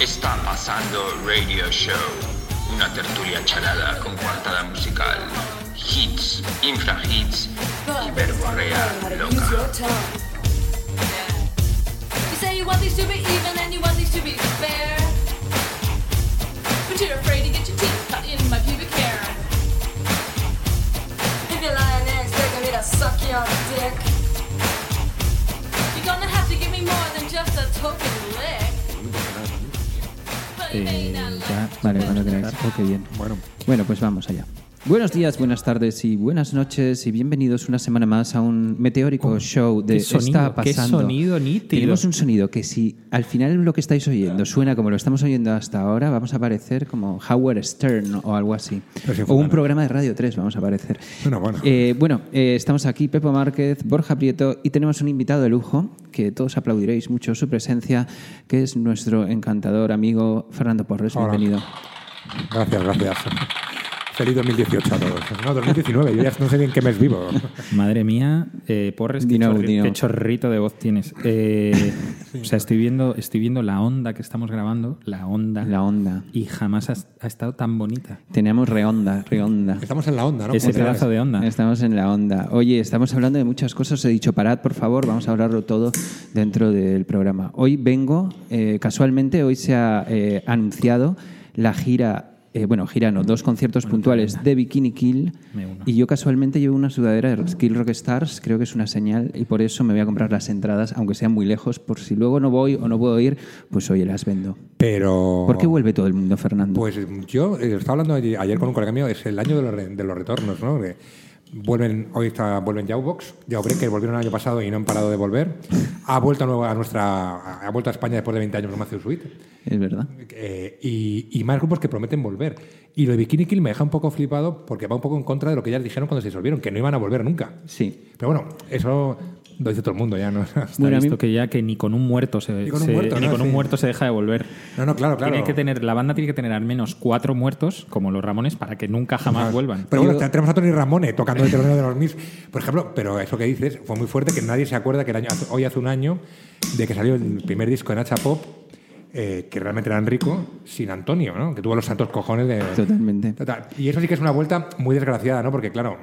Está pasando Radio Show, una tertulia charada con cuartada musical, hits, infrahits y verborrea loca. You say you want these to be even and you want these to be fair. But you're afraid to get your teeth cut in my pubic hair. If you're lying next, begging me to suck your dick. You're gonna have to give me more than just a token lick. Eh, ya, vale, to cuando bend queráis. Ok, bien. Bueno, Bueno, pues vamos allá. Buenos días, buenas tardes y buenas noches y bienvenidos una semana más a un meteórico show de qué sonido, Está qué pasando. sonido nítido. Tenemos un sonido que si al final lo que estáis oyendo suena como lo estamos oyendo hasta ahora, vamos a parecer como Howard Stern o algo así. Pero O un programa de Radio 3 vamos a parecer. Bueno, bueno. Eh, bueno, eh, estamos aquí, Pepo Márquez, Borja Prieto y tenemos un invitado de lujo que todos aplaudiréis mucho su presencia, que es nuestro encantador amigo Fernando Porres. Hola. Bienvenido. gracias, gracias. Feliz 2018 a todos. No, 2019, yo ya no sé ni en qué mes vivo. Madre mía, eh, Porres, qué, Dino, chorri- dino. qué chorrito de voz tienes. Eh, o sea, estoy viendo, estoy viendo la onda que estamos grabando, la onda, La onda. y jamás ha, ha estado tan bonita. Tenemos reonda, reonda. Estamos en la onda, ¿no? Ese pedazo de onda. Estamos en la onda. Oye, estamos hablando de muchas cosas. Os he dicho, parad, por favor, vamos a hablarlo todo dentro del programa. Hoy vengo, eh, casualmente, hoy se ha eh, anunciado la gira, eh, bueno, gira no, dos conciertos puntuales de Bikini Kill. Y yo casualmente llevo una sudadera de Kill Rock Stars, creo que es una señal, y por eso me voy a comprar las entradas, aunque sean muy lejos, por si luego no voy o no puedo ir, pues oye, las vendo. Pero. ¿Por qué vuelve todo el mundo, Fernando? Pues yo eh, estaba hablando ayer con un colega mío, es el año de los, de los retornos, ¿no? Vuelven, hoy está, vuelven Jawbox, Jawbreaker, que volvieron el año pasado y no han parado de volver. Ha vuelto a, nueva- a nuestra, ha vuelto a España después de 20 años con Matthew Sweet. es verdad. Eh, y, y más grupos que prometen volver. Y lo de Bikini Kill me deja un poco flipado porque va un poco en contra de lo que ya dijeron cuando se disolvieron, que no iban a volver nunca. Sí. Pero bueno, eso lo dice todo el mundo ya, ¿no? Está Bueno, mí- que ya que ni con un muerto se, Ni con un se- muerto, ni ¿no? con un Sí. muerto se deja de volver. No, no, claro, claro. Tiene que tener, la banda tiene que tener al menos cuatro muertos, como los Ramones, para que nunca jamás vuelvan. Pero bueno, tenemos a Tony Ramone tocando el telonero de los Mis. Por ejemplo, pero eso que dices fue muy fuerte que nadie se acuerda que el año, hoy hace un año de que salió el primer disco de Nacha Pop, eh, que realmente era Enrico, sin Antonio, ¿no? Que tuvo los santos cojones de. Totalmente. Total. Y eso sí que es una vuelta muy desgraciada, ¿no? Porque claro,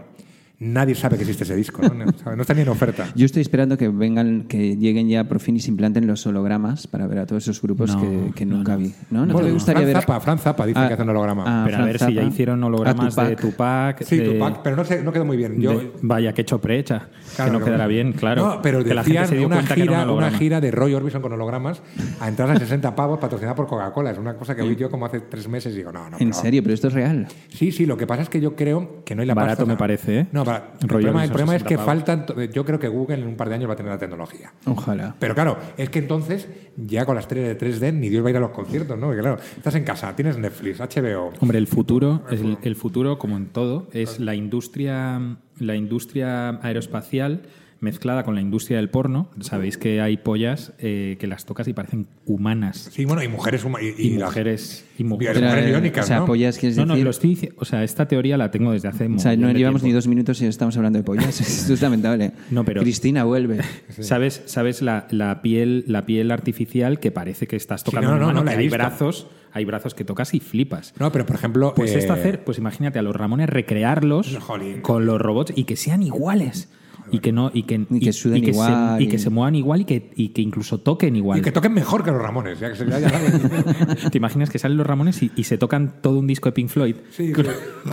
nadie sabe que existe ese disco, ¿no? No, está ni en oferta. Yo estoy esperando que vengan, que lleguen ya por fin y se implanten los hologramas para ver a todos esos grupos No, que, nunca no. vi. ¿No? ¿No Bueno, te gustaría Fran ver? Zappa, Fran Zappa dice Ah, que hace un holograma. ah, Pero a ver si ya hicieron hologramas de Tupac. sí, de- Tupac, pero no, sé, no quedó muy bien. Yo, de- vaya, que choprecha. Claro, que no quedará bien, claro. No, pero que la gente se dio una cuenta que era un gira, una gira de Roy Orbison con hologramas a entrar a 60 pavos patrocinada por Coca-Cola. Es una cosa que vi yo como hace tres meses y digo, no, no. ¿En serio? ¿Pero esto es real? Sí, sí, lo que pasa es que yo creo que no hay la Barato pasta. me parece, ¿eh? No, el problema, el Orbison, problema es 60 que faltan. Yo creo que Google en un par de años va a tener la tecnología. Ojalá. Pero claro, es que entonces, ya con las estrellas de 3D, ni Dios va a ir a los conciertos, ¿no? Porque claro, estás en casa, tienes Netflix, HBO. Hombre, el futuro, el, el futuro, como en todo, es la industria, la industria aeroespacial mezclada con la industria del porno. Sabéis que hay pollas eh, que las tocas y parecen humanas. Sí, bueno, y mujeres huma- y, Y, y las- mujeres y mujeres. biónicas, o sea, ¿no? pollas, ¿quieres No, no, decir? lo estoy dici- O sea, esta teoría la tengo desde hace. O sea, no llevamos ni dos minutos y estamos hablando de pollas. Esto es lamentable. No, pero- Cristina, vuelve. ¿Sabes, sabes la, la piel, la piel artificial que parece que estás Sí, tocando no, un no, no, he hay brazos, hay brazos que tocas y flipas. No, pero por ejemplo. Pues eh, esto hacer, pues imagínate a los Ramones recrearlos Jolín. con los robots y que sean iguales. Y que no y que, Y que suden se- igual, y que y- se muevan igual y que, y que incluso toquen igual. Y que toquen mejor que los Ramones. Ya que se ya- ya- ¿Te imaginas que salen los Ramones y, y se tocan todo un disco de Pink Floyd? Sí, sí.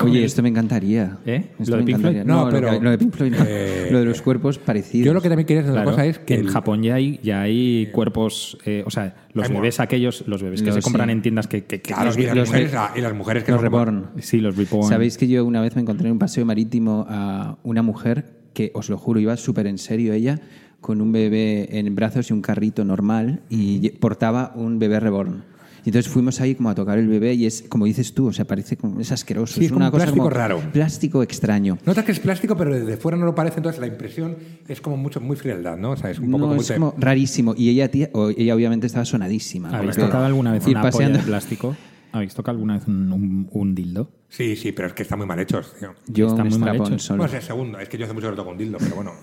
Oye, esto me encantaría. ¿Eh? Esto ¿Lo de me Pink encantaría. Floyd? No, No, lo pero, que- lo de Pink Floyd no. eh, Lo de los cuerpos parecidos. Yo lo que también quería decir Claro, cosa es que. en el- Japón ya hay, ya hay cuerpos, eh, o sea, los Hay bebés aquellos, los bebés que Los- se compran sí. en tiendas que... que- que- Claro, y, las los- mujeres, y las mujeres que los reborn. sí, los reborn. Sabéis que yo una vez me encontré en un paseo marítimo a una mujer que, os lo juro, iba súper en serio ella, con un bebé en brazos y un carrito normal y portaba un bebé reborn. Y entonces fuimos ahí como a tocar el bebé y es, como dices tú, o sea, parece como, es asqueroso. Sí, es como una un cosa plástico como raro. Plástico extraño. Notas que es plástico, pero desde fuera no lo parece, entonces la impresión es como mucho, muy frialdad, ¿no? O sea, es un poco No, como... es te- como rarísimo. Y ella, tía, o- ella obviamente estaba sonadísima. ¿Habéis tocado alguna vez ir una polla paseando- de plástico? ¿Habéis tocado alguna vez un, un- un dildo? Sí, sí, pero es que están muy mal hechos, tío. Yo Están muy mal hechos. solo. Bueno, es el segundo. Es que yo hace mucho que no toco un dildo, pero bueno.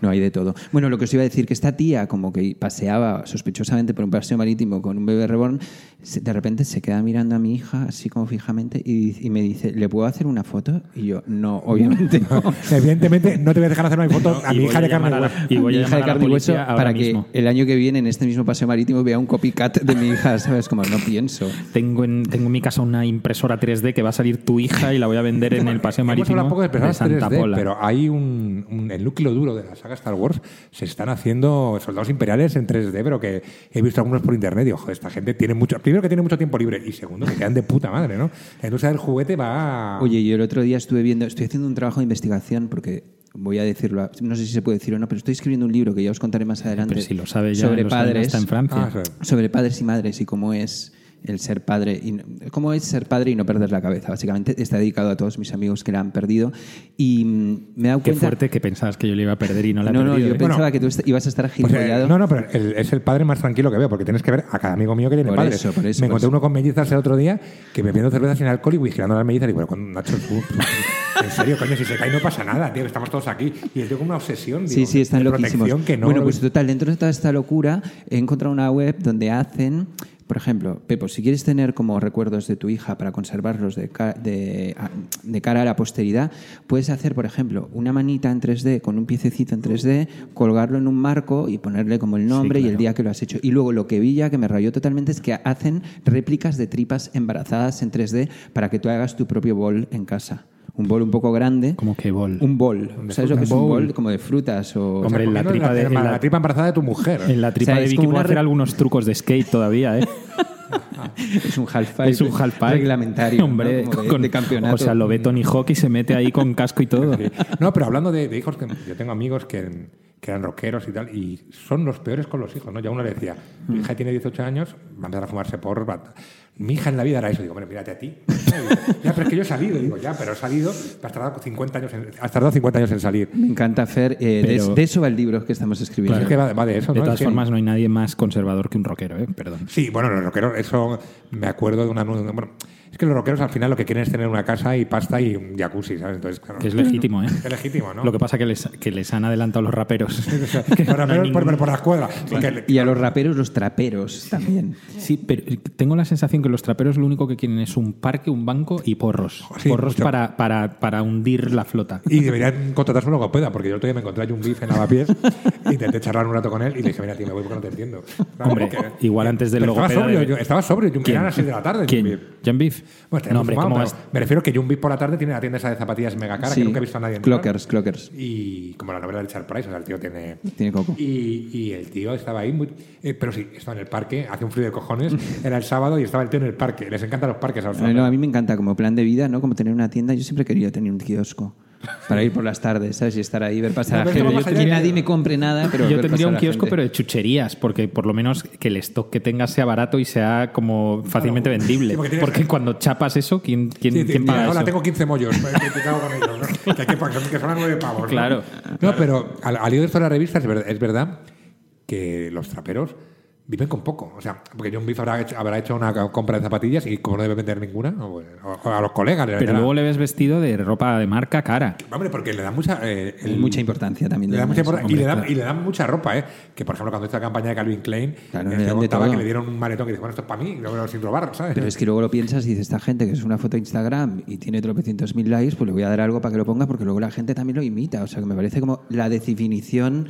No hay de todo. Bueno, lo que os iba a decir, que esta tía como que paseaba sospechosamente por un paseo marítimo con un bebé reborn, de repente se queda mirando a mi hija así como fijamente y, y me dice, ¿le puedo hacer una foto? Y yo, no, obviamente no. Evidentemente no te voy a dejar hacer una foto a mi hija de carne y hueso. y voy mi a hija de a la carne y hueso para mismo. que el año que viene en este mismo paseo marítimo vea un copycat de mi hija, ¿sabes? Como no pienso. Tengo en, tengo en mi casa una impresora 3D que va a salir tu hija y la voy a vender en el paseo marítimo poco de personas Santa 3D, Pola. pero hay un, un- el núcleo duro de la saga Star Wars. Se están haciendo soldados imperiales en 3D, pero que he visto algunos por internet y, ojo, esta gente tiene mucho... Primero que tiene mucho tiempo libre y segundo que quedan de puta madre, ¿no? La industria del juguete va... Oye, yo el otro día estuve viendo, estoy haciendo un trabajo de investigación porque voy a decirlo, no sé si se puede decir o no, pero estoy escribiendo un libro que ya os contaré más adelante Pero si lo sabe ya, sobre lo sabe, padres, está en Francia. Ah, sobre padres y madres y cómo es el ser padre y no- cómo es ser padre y no perder la cabeza. Básicamente está dedicado a todos mis amigos que la han perdido y mm, me he dado Qué cuenta. fuerte que pensabas que yo le iba a perder y no la he no, no, perdido. yo ¿eh? pensaba Bueno, que tú ibas a estar Pues, eh, gilipollado. no, no, pero el- es el padre más tranquilo que veo, porque tienes que ver a cada amigo mío que tiene Por padre. eso, por eso, Me por encontré eso. uno con mellizas el otro día que bebiendo cerveza sin alcohol y vigilando las mellizas. Y bueno, con Nacho, tú, en serio, coño, si se cae no pasa nada, tío, estamos todos aquí. Y el tío con una obsesión, Sí, digo, sí, están de loquísimos. que no bueno, pues total, dentro de toda esta locura he encontrado una web donde hacen, por ejemplo, Pepo, si quieres tener como recuerdos de tu hija para conservarlos de, ca- de, a- de cara a la posteridad, puedes hacer, por ejemplo, una manita en 3D con un piececito en 3D, colgarlo en un marco y ponerle como el nombre y el día que lo has hecho. Y luego lo que vi ya que me rayó totalmente es que hacen réplicas de tripas embarazadas en 3D para que tú hagas tu propio bol en casa. Un bol un poco grande. Como que bol. Un bol. ¿Sabes lo que es un bol? Como de frutas o... Hombre, en la tripa de- en la- tripa embarazada de tu mujer. En la tripa O sea, de Vicky puedo hacer algunos trucos de skate todavía, ¿eh? Es un half pipe. es un half reglamentario. Hombre, ¿no? Como de, con- de campeonato. O sea, lo ve Tony Hawk y se mete ahí con casco y todo. No, pero hablando de, de hijos, que yo tengo amigos que, que eran rockeros y tal, y son los peores con los hijos, ¿no? Ya uno le decía, mi hija tiene 18 años, va a empezar a fumarse por Mi hija en la vida era eso. Digo, bueno, mírate a ti. ya, pero es que yo he salido. Digo, ya, pero he salido, has tardado 50 años en, has tardado 50 años en salir. Me encanta Fer. eh, de- Pero- de, eso va el libro que estamos escribiendo. Es que va, va de eso, De ¿no? todas Es que- formas, no hay nadie más conservador que un rockero, ¿eh? Perdón. Sí, bueno, los rockeros, eso me acuerdo de una. Bueno, es que los rockeros al final lo que quieren es tener una casa y pasta y un jacuzzi, ¿sabes? Entonces, claro. Que es legítimo, ¿eh? Es legítimo, ¿no? Lo que pasa que les, que les han adelantado los raperos. Los No raperos por, ningún- por la escuadra. Y a los raperos, los traperos también. Sí, pero tengo la sensación que los traperos lo único que quieren es un parque, un banco y porros. Sí, porros para, para, para hundir la flota. Y deberían contratarse un logopeda, porque yo el otro día me encontré a un Beef en Lavapiés, intenté charlar un rato con él y le dije, mira, tío, me voy porque no te entiendo. Hombre, porque- igual antes del Pero estaba logopeda sobrio, de- yo, estaba sobrio, yo a las 6 de la tarde. ¿Quién? Beef. Bueno, no, hombre. Me refiero que Beef por la tarde tiene la tienda esa de zapatillas mega cara Sí. que nunca he visto a nadie entrar. Clockers, clockers. Y como la novela de Charles Price, o sea, el tío tiene... Tiene coco. Y, y el tío estaba ahí, muy- eh, pero sí, estaba en el parque, hace un frío de cojones, era el sábado y estaba el tío en el parque. Les encantan los parques a los No, no, a mí me encanta como plan de vida, ¿no? Como tener una tienda. Yo siempre querido tener un kiosco para ir por las tardes, ¿sabes? Y estar ahí, ver pasar No, a gente. Que nadie me compre nada, pero Yo ver tendría pasar un kiosco, pero de chucherías, porque por lo menos que el stock que tengas sea barato y sea como fácilmente vendible. Sí, porque porque cuando chapas eso, ¿quién, quién, Sí, sí, quién paga hola, eso? tengo 15 mollos, pues, que te cago con ellos, ¿no? que, hay que, que son a 9 pavos. ¿no? Claro. No, pero al, al hilo de esto de la revista es verdad, es verdad que los traperos viven con poco. O sea, porque John Beef habrá hecho, habrá hecho una compra de zapatillas y como no debe vender ninguna, o, o a los colegas le Pero venderá. luego le ves vestido de ropa de marca cara. Hombre, porque le da mucha... eh, el- mucha importancia también. Le da de mucha importancia y, le Hombre, dan, claro. y le dan mucha ropa, ¿eh? Que, por ejemplo, cuando hizo la campaña de Calvin Klein, Claro, eh, le dan contaba que le dieron un maletón que dice, bueno, esto es para mí, luego sin robar, ¿sabes? Pero es que luego lo piensas y dices, esta gente que es una foto de Instagram y tiene tropecientos mil likes, pues le voy a dar algo para que lo ponga porque luego la gente también lo imita. O sea, que me parece como la definición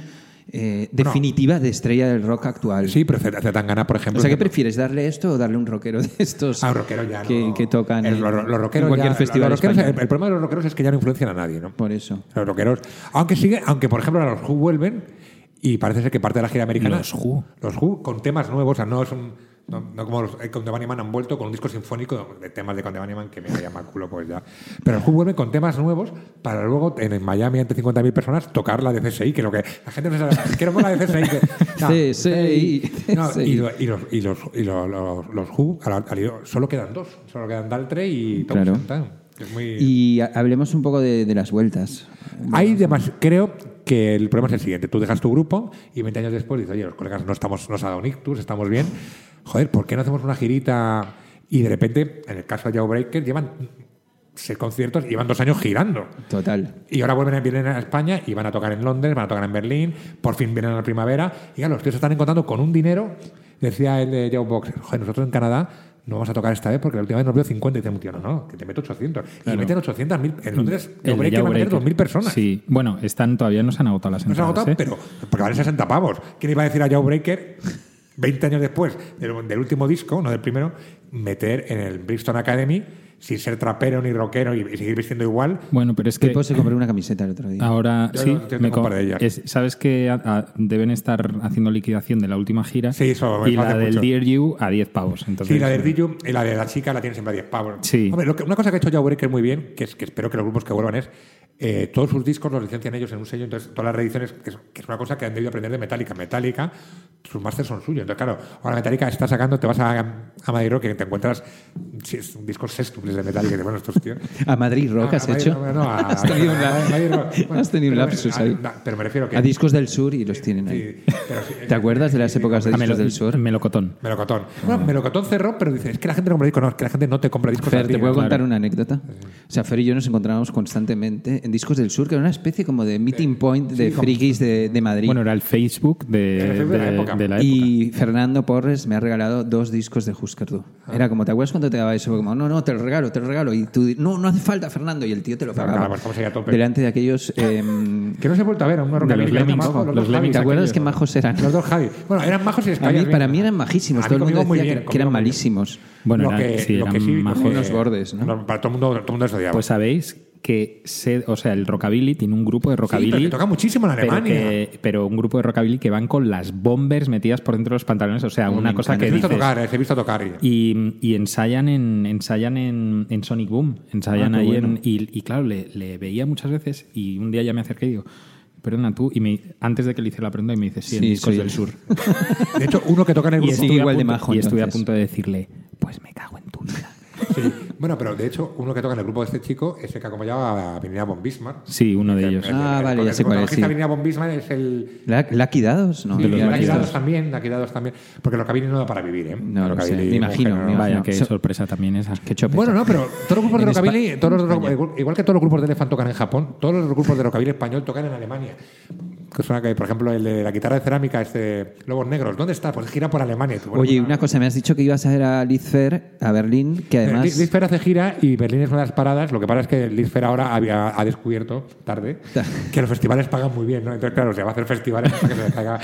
eh, definitiva de estrella del rock actual. Sí, pero Zetangana, por ejemplo... O sea, ¿qué prefieres? ¿Darle esto o darle un rockero de estos Ah, un rockero ya que, no. que tocan El- en, los, los rockeros en cualquier ya- festival rockeros- el, problema de los rockeros es que ya no influencian a nadie, ¿no? Por eso. Los rockeros. Aunque sigue, aunque por ejemplo los Who vuelven y parece ser que parte de la gira americana. Los Who. Los Who con temas nuevos, o sea, no es un. No, no como los Conde Bunnyman han vuelto con un disco sinfónico de temas de Conde Bunnyman que me llama culo, pues ya. Pero el Who vuelve con temas nuevos para luego en, Miami ante 50.000 personas tocar la de CSI, que es lo que la gente no sabe. Quiero con la de CSI. Que, CSI. No, CSI. y, lo- y los, y los, y los, los, Who solo quedan dos. Solo quedan Daltre y Tom Claro. Santana. Es muy... Y ha- hablemos un poco de, de las vueltas. Hay demas, creo que el problema es el siguiente. Tú dejas tu grupo y 20 años después dices, oye, los colegas no estamos, nos ha dado un ictus, estamos bien. Joder, ¿por qué no hacemos una girita? Y de repente, en el caso de Jawbreaker, llevan seis conciertos y llevan dos años girando. Total. Y ahora vuelven a, vienen a España y van a tocar en Londres, van a tocar en Berlín, por fin vienen a la primavera. Y claro, los tíos se están encontrando con un dinero, decía el de Joe Boxer, joder, nosotros en Canadá no vamos a tocar esta vez porque la última vez nos vio 50 y un tío, no, no, que te meto 800. Y meten 800 mil. En Londres, El Jawbreaker va a meter Jawbreaker. 2.000 personas. Sí, bueno, están, todavía no se han agotado las No se ha entradas. agotado, ¿eh? pero porque valen 60 pavos. ¿Quién iba a decir a Jawbreaker, 20 años después del, del último disco, no del primero, meter en el Brixton Academy sin ser trapero ni rockero y, y seguir vistiendo igual? Bueno, pero es que Tipo se compró una camiseta el otro día. ahora Yo sí, no- yo tengo me de ellas. es- sabes que a- a- deben estar haciendo liquidación de la última gira Sí, eso me y la del mucho. Dear You a 10 pavos. Entonces, Sí, la del Dillu y la de la chica la tienen siempre a 10 pavos. Sí. Hombre, lo que- una cosa que ha hecho Jawbreaker muy bien, que es que espero que los grupos que vuelvan es eh, todos sus discos los licencian ellos en un sello, entonces todas las reediciones, que es, que es una cosa que han debido aprender de Metallica. Metallica, sus masters son suyos. Entonces, claro, ahora Metallica está sacando, te vas a, a Madrid Rock y te encuentras sí, es un discos sextuples de Metallica. dices, bueno, estos tíos. ¿A Madrid Rock Ah, has a Madrid hecho? No, a- has tenido, un lapsus a- ahí. a- pero me refiero que- A discos del sur y los tienen ahí. Sí, pero sí, ¿Te acuerdas de las épocas de discos Melo- del sur? Melocotón. Melocotón. Bueno, Melocotón cerró, pero dice, es que la gente no compra discos, no, es que la gente no te compra discos. a Fer, ti, ¿te puedo ¿no? contar una anécdota? O sea, Fer y yo nos encontrábamos constantemente en Discos del Sur, que era una especie como de meeting point de como- frikis de, de Madrid. Bueno, era el Facebook de, el Facebook de la de- época. de la época. y Fernando Porres me ha regalado dos discos de Husker Du. Ah. Era como, ¿te acuerdas cuando te daba eso? Como, no, no, te lo regalo, te lo regalo. Y tú, no, no hace falta, Fernando. Y el tío te lo pagaba. claro, estamos ahí a tope. Delante de aquellos... em, Que no se ha vuelto a ver a un rockabilly. los que Lemmings, los dos Lemmings ¿Te acuerdas aquellos. qué majos eran? Los dos Javi. Bueno, eran majos y les A mí, caías para mí eran majísimos. Todo el mundo decía bien, que, que eran malísimos. Bueno, lo que, sí, lo eran que sí, majos. Unos bordes, ¿no? Para todo el mundo, todo el mundo. Pues sabéis que se, o sea, el rockabilly tiene un grupo de sí, pero rockabilly. que toca muchísimo en pero, Alemania. que- pero un grupo de rockabilly que van con las bombers metidas por dentro de los pantalones. O sea, Oh, una cosa que he visto dices. tocar, eh, he visto tocar. y- Y, y ensayan en ensayan en, en Sonic Boom. Ensayan Ah, ahí bueno. en. Y, y claro, le, le veía muchas veces y un día ya me acerqué y digo. Perdona tú, y me, antes de que le hiciera la pregunta, y me dice, sí, en Sí, Discos del el- Sur. De hecho, uno que toca en el Y grupo. estuve, igual de majo, y estuve a punto de decirle, pues me cago en tu vida. Sí. Bueno, pero de hecho, uno que toca en el grupo de este chico es el que acompañaba a Vinila von Bismarck. Sí, uno de ellos. Ah, El- vale, ya sé cuál es, sí. Von Bismarck es el. ¿La- ¿Lucky Dados? No, Sí, de los Lucky Dados también, Lucky Dados también. Porque los Rockabilly no da para vivir, ¿eh? No, lo sé, me imagino, mujer, me no. Vaya, qué So- sorpresa también esa. Qué chopeta. Bueno, no, pero todos los grupos de rockabilly, todos los igual que todos los grupos de Elephant tocan en Japón, todos los grupos de rockabilly español tocan en Alemania. Que suena que, por ejemplo, el de la guitarra de cerámica, este Lobos Negros, ¿dónde está? Pues gira por Alemania. Tú, bueno, Oye, una cosa, me has dicho que ibas a ver a Liz Fair, a Berlín, que además... Liz Fair hace gira y Berlín es una de las paradas. Lo que pasa es que Liz Fair ahora había, ha descubierto, tarde, que los festivales pagan muy bien, ¿no? Entonces, claro, se va a hacer festivales hasta que se les caiga.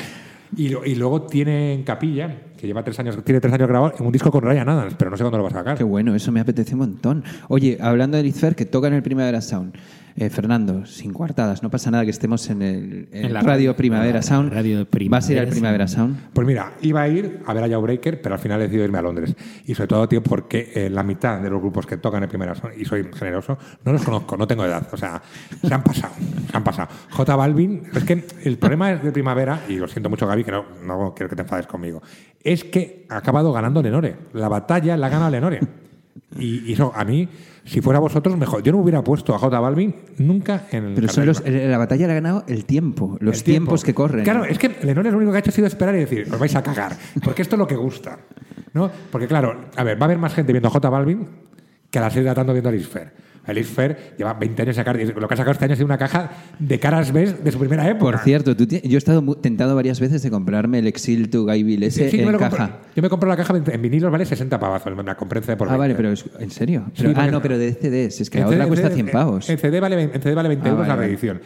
Y, luego tiene en Capilla, que lleva tres años, tiene tres años grabado, un disco con Ryan Adams, pero no sé cuándo lo va a sacar. Qué bueno, eso me apetece un montón. Oye, hablando de Liz Fair, que toca en el Primavera Sound. Eh, Fernando, sin coartadas, no pasa nada que estemos en el en En la Radio radio- Primavera Sound. radio de ¿Vas a ir al Primavera Primavera Sound? Pues mira, iba a ir a ver a Jawbreaker, pero al final he decidido irme a Londres. Y sobre todo, tío, porque eh, la mitad de los grupos que tocan en primera son, y soy generoso, no los conozco, no tengo edad. O sea, se han pasado, se han pasado. J Balvin, es que el problema es de primavera, y lo siento mucho, Gaby, que no, no quiero que te enfades conmigo, es que ha acabado ganando Lenore. La batalla la gana Lenore. Y, y eso, a mí, si fuera vosotros, mejor. Yo no hubiera puesto a J Balvin nunca en el Pero son los, la batalla la ha ganado el tiempo, los El tiempo. tiempos que corren. Claro, es que Lenore lo único que ha hecho ha sido esperar y decir, os vais a cagar, porque esto es lo que gusta. ¿no? Porque claro, a ver, va a haber más gente viendo a J Balvin que a las 6 de la tarde viendo a Liz Liz Fair lleva 20 años sacar, lo que ha sacado este año ha sido una caja de caras B de su primera época. Por cierto, tú yo he estado tentado varias veces de comprarme el Exil to Guy Bill Sí, ese sí, yo, en lo compro- caja. yo me compro la caja en en vinilos, vale 60 pavazos, me la compré en CD por Ah, vale, 20. pero es- ¿en serio? Sí, ah, no, pero de CDs. Es que la En otra CD cuesta en 100 CD pavos. En CD vale, en CD vale 20 Ah, euros vale, la reedición.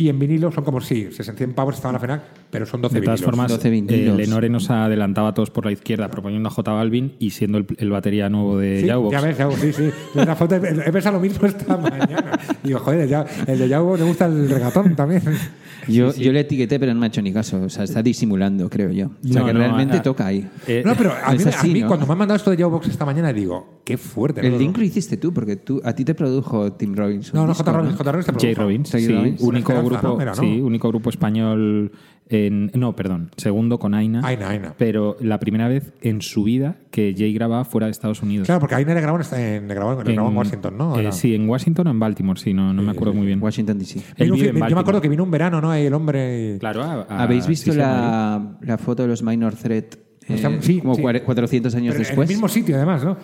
Y en vinilo son como si 61 pavos estaban a FNAC, pero son 12 De todas vinilos. formas, 12 eh, vinilos. Lenore nos adelantaba a todos por la izquierda proponiendo a J Balvin y siendo el, el batería nuevo de Sí, Jawbox. ya ves, sí, sí. La foto he pensado lo mismo esta mañana. Digo, joder, ya- el de Yaubo le gusta el regatón también. Yo, yo le etiqueté, pero no me ha hecho ni caso. O sea, está disimulando, creo yo. O sea, No, que no, realmente ah, toca ahí. Eh, No, pero a mí, Es a así, mí ¿no? cuando me han mandado esto de Jawbox esta mañana, digo, qué fuerte. El ¿no? link lo hiciste tú, porque tú, a ti te produjo Tim Robbins. No, no, disco, J. Robbins, J. Robbins te produjo. Robbins, Jay sí, Robbins. único grupo, esperanza, ¿no? Era, ¿no? sí, único grupo español en, no, perdón, segundo con Aina, Aina, Aina. pero la primera vez en su vida que Jay grababa fuera de Estados Unidos. Claro, porque ahí le grabó en, le grabó, le grabó en Washington, ¿no? eh, sí, en Washington o en Baltimore, sí, no, no me acuerdo muy bien. Washington DC. Él vive en yo me acuerdo que vino un verano, ¿no? El hombre. y- Claro, a- a- ¿Habéis visto sí, la, la foto de los Minor Threat? eh, como sí. cuare- 400 años Pero En después. el mismo sitio, además, ¿no?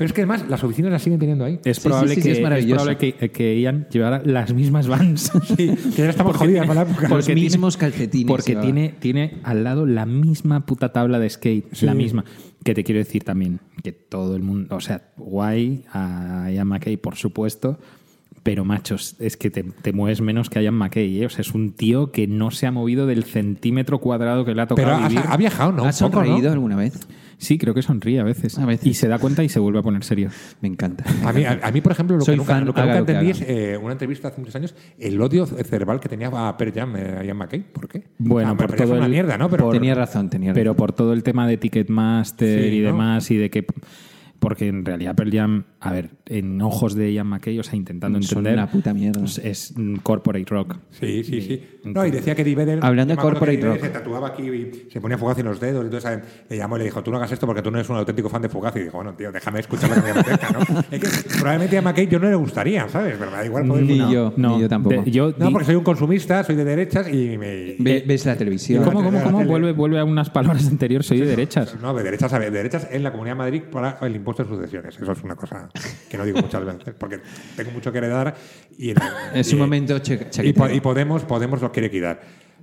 Pero es que además las oficinas las siguen teniendo ahí. Es Sí, probable, sí, sí, que, es probable que, que Ian llevara las mismas vans. Sí, que ya estamos jodidas con la época. Los Porque mismos calcetines Porque tiene, tiene al lado la misma puta tabla de skate. Sí. La misma. Que te quiero decir también que todo el mundo. O sea, guay a Ian McKay, por supuesto. Pero, machos, es que te, te mueves menos que Ian McKay. ¿eh? O sea, es un tío que no se ha movido del centímetro cuadrado que le ha tocado Pero ha, vivir. ha viajado, ¿no? ¿Has Un poco, ¿no? sonreído alguna vez? Sí, creo que sonríe a veces. A veces. Y se da cuenta y se vuelve a poner serio. Me encanta. A mí, a, a mí, por ejemplo, lo Soy que nunca, fan, lo que haga nunca lo que entendí es eh, una entrevista hace muchos años, el odio cerebral que tenía a Pearl Jam, eh, a Ian McKay. ¿Por qué? Bueno, Ah, por todo una el- mierda, ¿no? Pero, tenía razón, tenía razón. Pero por todo el tema de Ticketmaster Sí, y ¿no? demás, y de que. Porque en realidad Pearl Jam, a ver, en ojos de Ian McKay, o sea, intentando Son entender. una puta mierda. Es, es, corporate rock. Sí, sí, sí. No, y decía que Eddie Vedder... Hablando de corporate rock. Se tatuaba aquí y se ponía Fugazi en los dedos. Entonces eh, le llamó y le dijo, tú no hagas esto porque tú no eres un auténtico fan de Fugazi. Y dijo, bueno, tío, déjame escuchar lo que me apetezca, ¿no? es que probablemente a McKay yo no le gustaría, ¿sabes? Pero me da igual. poder- Ni no. yo, ni yo tampoco. de- yo No, porque soy un consumista, soy de derechas y me... Ve- ves la televisión. ¿Cómo, cómo, cómo? Vuelve, vuelve a unas palabras anteriores, soy de derechas. No, de derechas, a ver, de derechas en la Comunidad de Madrid para el impuesto de sucesiones. Eso es una cosa que no digo muchas veces, porque tengo mucho que heredar y, en- un momento y, y Podemos, Podemos lo quiere quitar.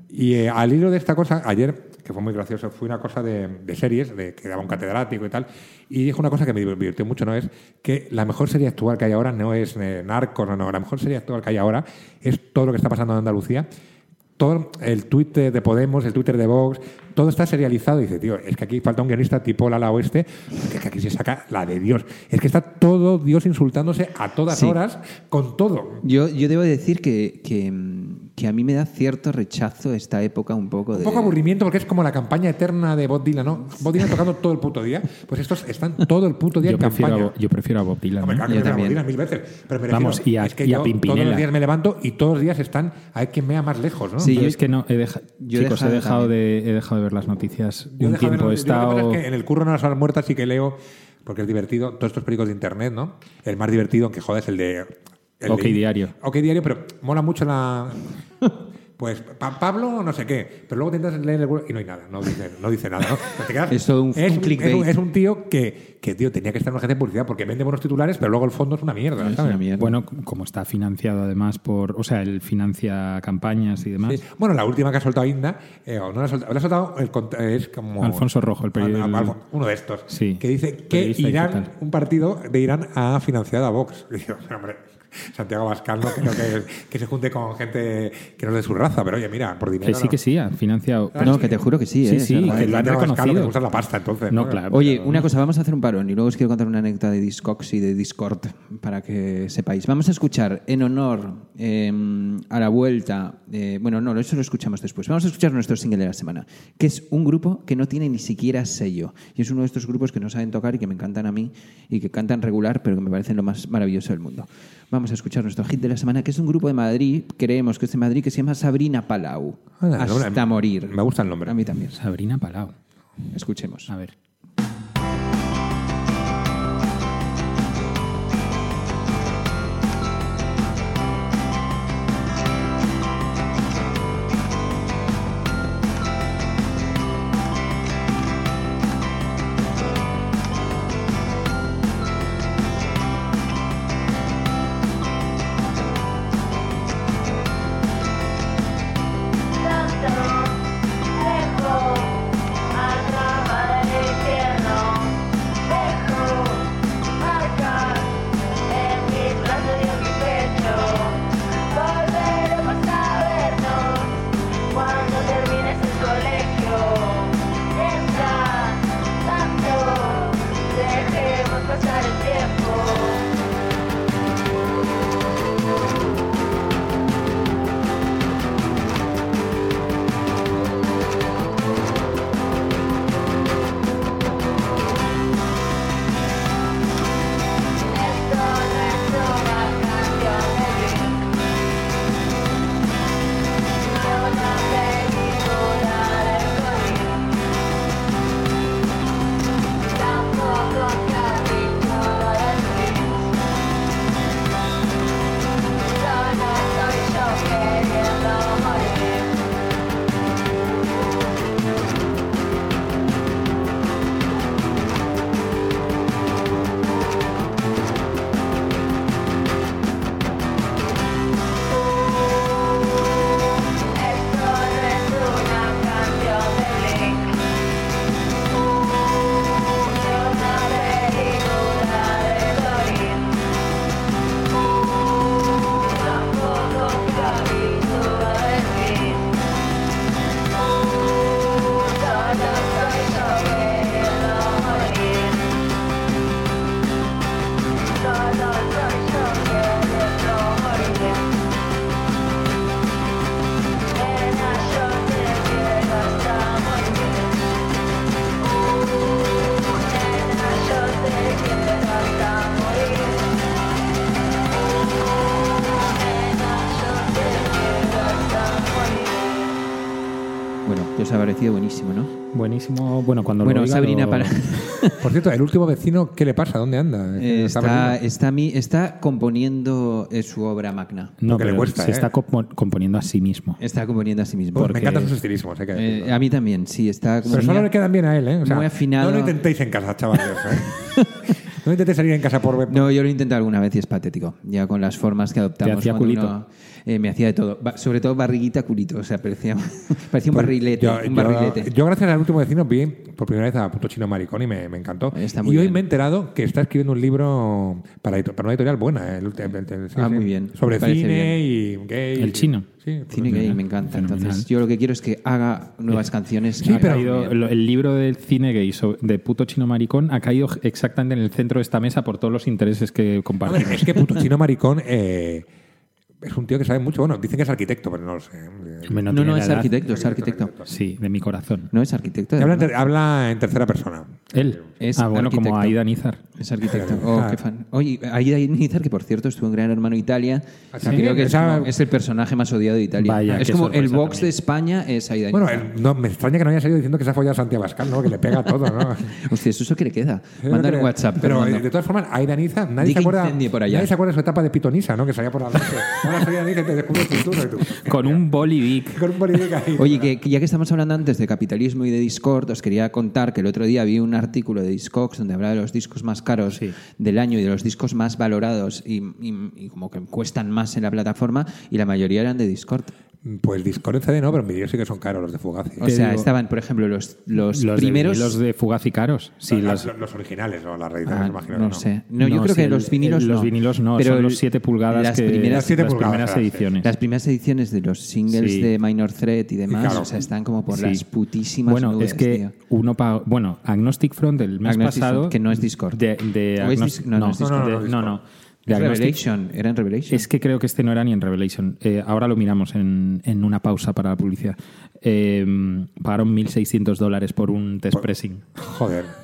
Y eh, al hilo de esta cosa, ayer, que fue muy gracioso, fue una cosa de, de series, de que daba un catedrático y tal, y dijo una cosa que me divirtió mucho, ¿no? Es que la mejor serie actual que hay ahora no es eh, Narcos, no, no, la mejor serie actual que hay ahora es todo lo que está pasando en Andalucía todo el Twitter de Podemos, el Twitter de Vox, todo está serializado. Y dice, tío, es que aquí falta un guionista tipo Lala Oeste, que que aquí se saca la de Dios. Es que está todo Dios insultándose a todas Sí. horas con todo. Yo, yo debo decir que, que, que a mí me da cierto rechazo esta época un poco de... Un poco aburrimiento porque es como la campaña eterna de Bob Dylan, ¿no? Bob Dylan tocando todo el puto día. Pues estos están todo el puto día Yo en prefiero, a, campaña. Bo- yo prefiero a Bob Dylan. ¿no? claro que Yo a Bob también. Dylan mil veces. Pero me Vamos, refiero, y a- es que y a yo Pimpinela. todos los días me levanto y todos los días están, hay quien mea más lejos, ¿no? Sí, Yo yo- es que no, he deja- yo he chicos, he dejado dejado, de, he dejado de ver las noticias Yo un de tiempo. ver- He yo lo que pasa estado... es que en el curro no las horas muertas sí que leo, porque es divertido, todos estos periódicos de internet, ¿no? El más divertido, aunque jodas, el de... el OK de- Diario. OK Diario, pero mola mucho la... Pues Pa- Pablo no sé qué, pero luego te intentas leer el y no hay nada, no dice, no dice nada. ¿no? Pero te quedas- Es un- es un es un- es un tío que, que, tío, tenía que estar en una agencia de publicidad porque vende buenos titulares, pero luego el fondo es una mierda. Es ¿sabes? una mierda. Bueno, como está financiado además por... O sea, él financia campañas y demás. Sí. Bueno, la última que ha soltado Inda, eh, o no la ha soltado, la ha soltado el es como. Alfonso Rojo, el peri- Al- al- uno de estos. Sí. Que dice que Periodista Irán, un partido de Irán ha financiado a Vox. Y digo, hombre, Santiago Bascal no creo que, que se junte con gente que no es de su raza, pero oye, mira, por dinero. Que sí, que sí, ha financiado... No, que te juro que sí, Sí, ¿eh? sí, que lo han Abascal que la pasta, entonces. No, claro. Oye, una cosa, vamos a hacer un parón y luego os quiero contar una anécdota de Discogs y de Discord para que sepáis. Vamos a escuchar en honor eh, a la vuelta, eh, bueno, no, eso lo escuchamos después. Vamos a escuchar nuestro single de la semana, que es un grupo que no tiene ni siquiera sello. Y es uno de estos grupos que no saben tocar y que me encantan a mí y que cantan regular, pero que me parecen lo más maravilloso del mundo. Vamos a escuchar nuestro hit de la semana, que es un grupo de Madrid, creemos que es de Madrid, que se llama Sabrina Palau. Ah, Hasta nombre- morir. me gusta el nombre. A mí también. Sabrina Palau. Escuchemos. A ver. Sabrina, para... Por cierto, el último vecino, ¿qué le pasa? ¿Dónde anda? Eh, ¿Está está, está, mi- está componiendo eh, su obra magna. No, Porque le cuesta, se ¿eh? está compo- componiendo a sí mismo. Está componiendo a sí mismo. Pues porque- Me encantan sus estilismos, hay que Eh, a mí también, sí, está como Pero solo le quedan bien a él, ¿eh? O sea, muy afinado. No lo intentéis en casa, chavales. no intentéis salir en casa por... No, yo lo he intentado alguna vez y es patético. Ya con las formas que adoptamos. ¿Te hacía culito? uno, eh, me hacía de todo. Ba- sobre todo barriguita, culito. O sea, parecía, parecía un barrilete. Pues Yo, un yo- barrilete. yo, gracias al último vecino, vi por primera vez a Puto Chino Maricón y me, me encantó. Está muy y hoy bien. me he enterado que está escribiendo un libro para, una editorial buena. eh, el ulti- el- el- sí, Ah, sí, muy bien. Sobre cine y gay. El chino. Sí, Cine me encanta. Fenomenal. Entonces, yo lo que quiero es que haga nuevas canciones. Sí, pero- caído- el, libro del cine gay de puto chino maricón ha caído exactamente en el centro de esta mesa por todos los intereses que compartimos. es que Puto Chino Maricón eh, es un tío que sabe mucho. Bueno, dicen que es arquitecto, pero no lo sé. Hombre, No, no, la es arquitecto, es arquitecto. Sí, de mi corazón. No es arquitecto. De habla, habla en tercera persona. Él. Es ah, bueno, como. Aida Nizar. Es arquitecto. Oh, Ah. qué fan. Oye, Aida Nizar, que por cierto estuvo en Gran Hermano Italia, ¿Ah, sí? creo que es, Esa- como- es el personaje más odiado de Italia. Vaya, es como el box también. de España es Aida Bueno, Nizar. el- no, me extraña que no haya salido diciendo que se ha follado a Santiago Abascal, ¿no? Que le pega todo, ¿no? Hostia, eso es lo que le queda. Mándale un WhatsApp. Pero eh, de todas formas, Aida Niza, nadie Di se que acuerda. incendie por allá. Nadie se acuerda de su etapa de pitonisa, ¿no? Que salía por la noche. Niza y te descubre el futuro y tú. Con un bolivic. Con un bolivic ahí. Oye, que, que ya que estamos hablando antes de capitalismo y de Discord, os quería contar que el otro día vi un artículo de Discogs donde hablaba de los discos más caros Sí. del año y de los discos más valorados y, y- y como que cuestan más en la plataforma y la mayoría eran de Discord. Pues Discord en CD no, pero en vídeo sí que son caros los de Fugazi. O sea, digo- estaban, por ejemplo, los, los, Los primeros... De, los de Fugaz y Caros. Sí, los, las- los originales o las reediciones, Ah, imagino. no sé. No, yo No, creo sí, que el- los vinilos el- no. los vinilos no, Pero son los el- 7 pulgadas las que primeras, Las siete las pulgadas, primeras ediciones. Las primeras ediciones de los singles Sí. de Minor Threat y demás, claro. o sea, están como por Sí. las putísimas Bueno, nubes, es que tío. uno paga. Bueno, Agnostic Front del mes Agnostic pasado. Front, que no es Discord. De, de ¿O es Agnostic- Dis- no, no No, no, no, Revelation, era en Revelation. Es que creo que este no era ni en Revelation. Eh, ahora lo miramos en, en una pausa para la publicidad. Eh, pagaron 1.600 dólares por un test pressing Joder.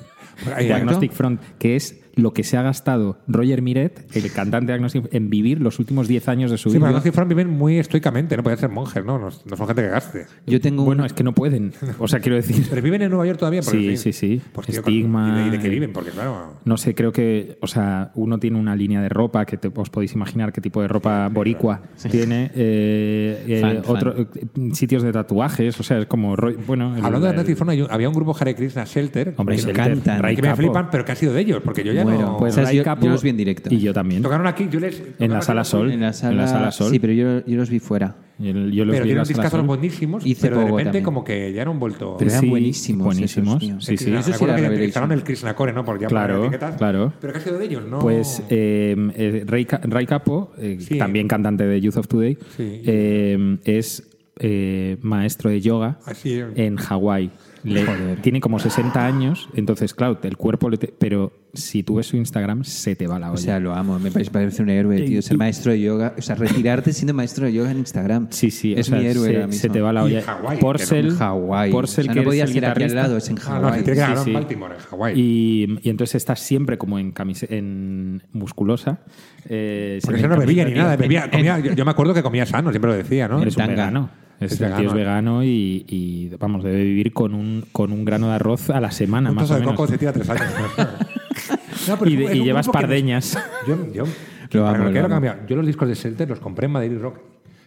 Pues ahí- de Agnostic Front, que es lo que se ha gastado Roger Miret, el cantante de Agnostic en vivir los últimos 10 años de su Sí, pero vida. los Fran viven muy estoicamente, no pueden ser monjes, ¿no? No, no son gente que gaste. Yo tengo Bueno, un- es que no pueden. O sea, quiero decir. Pero viven en Nueva York todavía. Porque, Sí, sí, sí. Pues, tío, Estigma, ¿Y de, qué viven? Porque, claro. No sé, creo que, o sea, uno tiene una línea de ropa que te, os podéis imaginar qué tipo de ropa boricua tiene. eh, eh, Fan, fan. otro- eh, sitios de tatuajes, o sea, es como. Bueno, el- Hablando de Agnostic Front, había un grupo Hare Krishna Shelter. Hombre, que, me Shelter, que me flipan, pero que ha sido de ellos, porque yo ya Muero. no. Pues ¿Sabes? Ray Yo- Capo yo los vi en directo. Y yo también. Tocaron aquí, yo les. En la sala Sol. en la sala, en la sala Sol. Sí, pero yo, yo los vi fuera. Y el- yo los Pero vi en tienen la sala Sol. buenísimos, Hice pero de repente también. como que ya no han vuelto. Pero eran Sí, buenísimos. buenísimos. esos. Sí, sí. Eso sí era que estaban el Krishna Core, ¿no? Por ya Claro, claro. Pero que ha sido de ellos, ¿no? Pues eh, eh, Ray, Ray Capo, eh, Sí. también cantante de Youth of Today, Sí. eh, es eh, maestro de yoga en Hawái. Le- Tiene como 60 años, entonces, claro, el cuerpo le... te- pero si tú ves su Instagram, se te va la olla. O sea, lo amo. Me parece, un héroe, tío. Ser Y- maestro de yoga. O sea, retirarte siendo maestro de yoga en Instagram. sí, sí, o Es sea, mi héroe se, ahora se te va la olla. en Hawái, Porcel, En Hawái. Porcel, o sea, que no es podía el ser aquí al lado, es en no, Hawái. que ganar sí. Baltimore, en Hawái. Y, y entonces estás siempre como en, camise- en musculosa. Eh, Porque se ese no bebía ni nada. Bebía, comía, yo, yo me acuerdo que comía sano, siempre lo decía, ¿no? Es un tanga. vegano. Es, Es el tío vegano. es vegano y, y, vamos, debe vivir con un, con un grano de arroz a la semana, Un más o de menos. coco se tira tres años. No, pero Y, de- llevas nos- pardeñas. Yo, yo, Lo para amo, que lo lo amo. cambia. Yo los discos de Shelter los compré en Madrid Rock.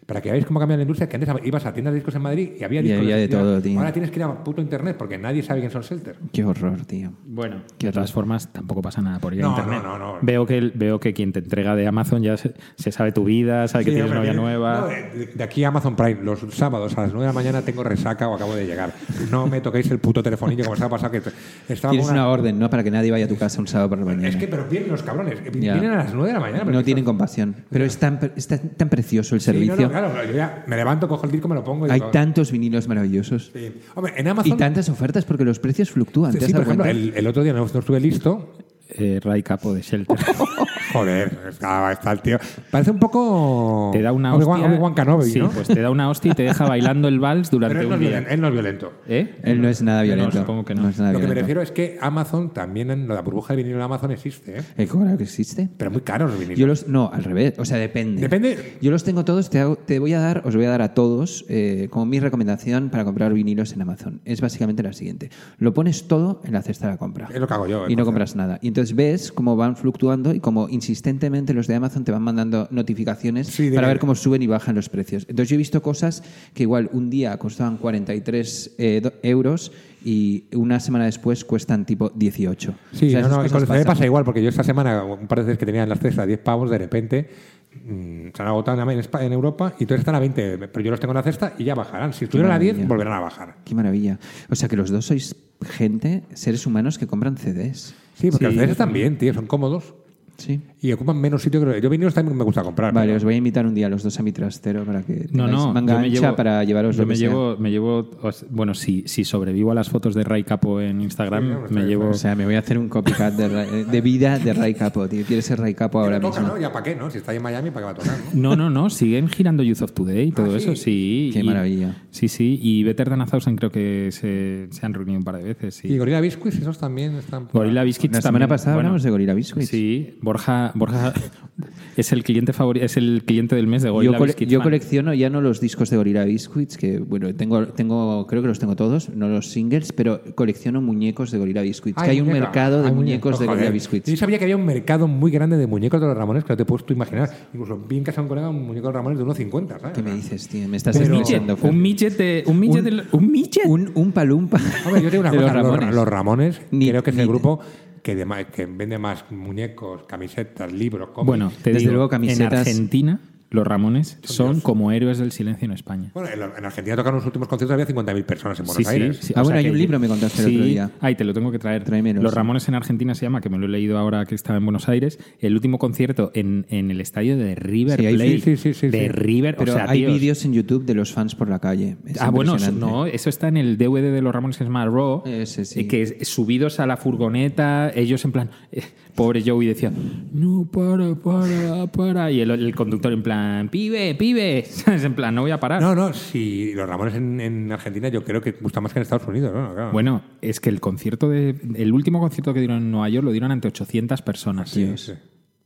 Para que veáis cómo cambia la industria, que antes ibas a tiendas de discos en Madrid y había Y discos había de todo, tío. Ahora tienes que ir a puto internet porque nadie sabe quién son Shelter. Qué horror, tío. Bueno, Qué de todas formas, tampoco pasa nada por ir No, a internet. no, no, no. Veo, que, veo que quien te entrega de Amazon ya se, se sabe tu vida, sabe que Sí, tienes novia tiene- nueva. no, de, de aquí a Amazon Prime, los sábados a las 9 de la mañana tengo resaca o acabo de llegar. No me toquéis el puto telefonillo como se ha pasado que estaba Tienes una orden, ¿no? Para que nadie vaya a tu casa un sábado por la mañana. Es que, pero vienen los cabrones. eh, Ya. Vienen a las 9 de la mañana. no que tienen son- compasión. Pero es tan, es tan, tan precioso el Sí, no, servicio. no, claro, yo ya me levanto, cojo el disco, me lo pongo y Hay digo, tantos vinilos maravillosos. sí. Hombre, en Y Amazon. tantas ofertas porque los precios fluctúan. ¿Te sí, por ejemplo, cuenta? el, el otro día no, no estuve listo. Eh, Ray Capo de Shelter. Joder, está, está el tío. Parece un poco. Te da una Obi-Wan, hostia. Obi-Wan Kenobi, sí, ¿no? pues te da una hostia y te deja bailando el vals durante Pero él no, un es día. violento, él no es violento. ¿Eh? Él no es nada No, violento. supongo que no. es nada Lo que me violento. refiero es que Amazon también, en la burbuja de vinilo de Amazon existe, ¿eh? ¿Eh, claro que existe? Pero muy caros los vinilos. Yo los, no, al revés. O sea, depende. Depende. Yo los tengo todos. Te, hago- te voy a dar, os voy a dar a todos eh, como mi recomendación para comprar vinilos en Amazon. Es básicamente la siguiente: lo pones todo en la cesta de la compra. Es lo que hago yo. y no compras nada. Y entonces ves cómo van fluctuando y cómo insistentemente los de Amazon te van mandando notificaciones Sí, para ver cómo suben y bajan los precios. Entonces yo he visto cosas que igual un día costaban 43 eh, euros y una semana después cuestan tipo 18. Sí, O sea, no, no, con pasan. pasa igual, porque yo esta semana, un par de veces que tenía en las cestas 10 pavos, de repente mm, se han agotado en, en Europa y entonces están a 20, pero yo los tengo en la cesta y ya bajarán. Si estuvieran a 10, maravilla. volverán a bajar. Qué maravilla. O sea que los dos sois gente, seres humanos que compran CDs. Sí, porque Sí. los CDs están bien, tío, son cómodos Sí. Y ocupan menos sitio que. Yo vinilos también me gusta comprar. Vale, pero- os voy a invitar un día a los dos a mi trastero para que No, no, manga yo me ancha llevo, para llevaros yo lo me que sea. llevo, me llevo, bueno, si, si sobrevivo a las fotos de Ray Capo en Instagram, me llevo, O sea, me voy a hacer un copycat de, Ray- de vida de Ray Capo, tío. Quieres ser Ray Capo ahora toca, mismo. ¿no? Ya para qué, ¿no? Si está ahí en Miami, ¿para qué va a tocar? ¿no? No, no, no, siguen girando Youth of Today y todo Ah, eso, sí? sí. Qué y- maravilla. Sí, sí, y Better Than a Thousand creo que se, se han reunido un par de veces. Sí. Y Gorilla Biscuits, esos también están... por- Gorilla Biscuits La también, semana pasada bueno, hablamos de Gorilla Biscuits. Sí, Borja, Borja es el cliente favorito, es el cliente del mes de Gorilla Yo, yo fan. colecciono ya no los discos de Gorilla Biscuits, que bueno, tengo, tengo, creo que los tengo todos, no los singles, pero colecciono muñecos de Gorilla Biscuits. que hay un mercado de muñecos de. Gorilla Biscuits. Yo sabía que había un mercado muy grande de muñecos de los Ramones que no te puedes tú imaginar. Incluso vi en casa de un colega un muñeco de los Ramones de 1,50, ¿sabes? ¿Qué me dices, tío? Me estás escuchando. Un midget de, un midget de- un midget. Un, un palumpa. Hombre, yo te digo una de cosa, los los Ramones. los Ramones, Ni- creo que es ni- el grupo que, de que vende más muñecos, camisetas, libros, cómics. Bueno, te Desde digo, luego, en camisetas- Argentina los Ramones son como héroes del silencio en España. Bueno, en, en Argentina tocaron los últimos conciertos, había 50.000 personas en Buenos Sí, Aires. sí, sí. Ah, bueno, sea hay que un libro, me contaste el sí, otro día. Ay, te lo tengo que traer. Tráemelo, Los sí. Ramones en Argentina se llama, que me lo he leído ahora que estaba en Buenos Aires. El último concierto en, en el estadio de River Sí, ahí- Plate. sí, sí, sí, de sí. River. Pero o sea, hay vídeos en YouTube de los fans por la calle. Es Ah, bueno, no, eso está en el DVD de los Ramones que se llama Raw, Ese sí. eh, que es- subidos a la furgoneta, ellos en plan, eh, pobre Joey decía, no, para, para, para, y el, el conductor en plan, pibe, pibe, ¿sabes? En plan, no voy a parar. No, no, si los Ramones en, en Argentina yo creo que gustan más que en Estados Unidos, ¿no? Claro. Bueno, es que el concierto de, el último concierto que dieron en Nueva York lo dieron ante 800 personas. Sí, sí.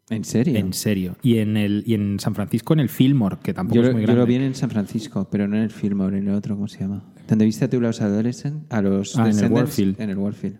¿En serio? En serio. Y en el y en San Francisco en el Fillmore, que tampoco Yo, es muy yo grande. lo vi en San Francisco, pero no en el Fillmore, en el otro, ¿cómo se llama? ¿Dónde viste tú los adolescentes? A los Ah, en el? Warfield. En el Warfield.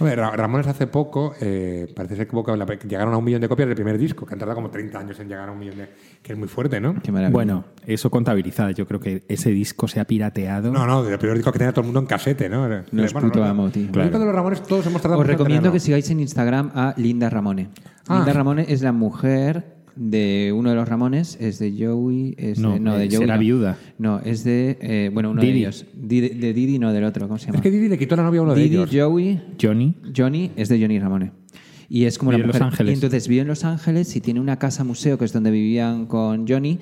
Ramones hace poco, eh, parece ser que llegaron a un millón de copias del primer disco, que han tardado como 30 años en llegar a un millón de... que es muy fuerte, ¿no? Qué maravilla. Bueno, eso contabilizado. Yo creo que ese disco se ha pirateado. No, no, del primer disco que tenía todo el mundo en casete, ¿no? Los Bueno, puto no, amo, no. tío. De los Ramones todos hemos tardado Os recomiendo tenerlo. que sigáis en Instagram a Linda Ramone. Ah. Linda Ramone es la mujer de uno de los Ramones, es de Joey. Es No, de, no, de eh, Joey. será no. viuda. No, es de. eh, bueno, uno Didi. de ellos. Didi- de Didi, no, del otro. ¿Cómo se llama? Es que Didi le quitó la novia a uno de Didi, ellos. Joey, Johnny. Johnny es de Johnny Ramone. Y es como Vive la en Los mujer. Ángeles. Y entonces vive en Los Ángeles y tiene una casa museo que es donde vivían con Johnny.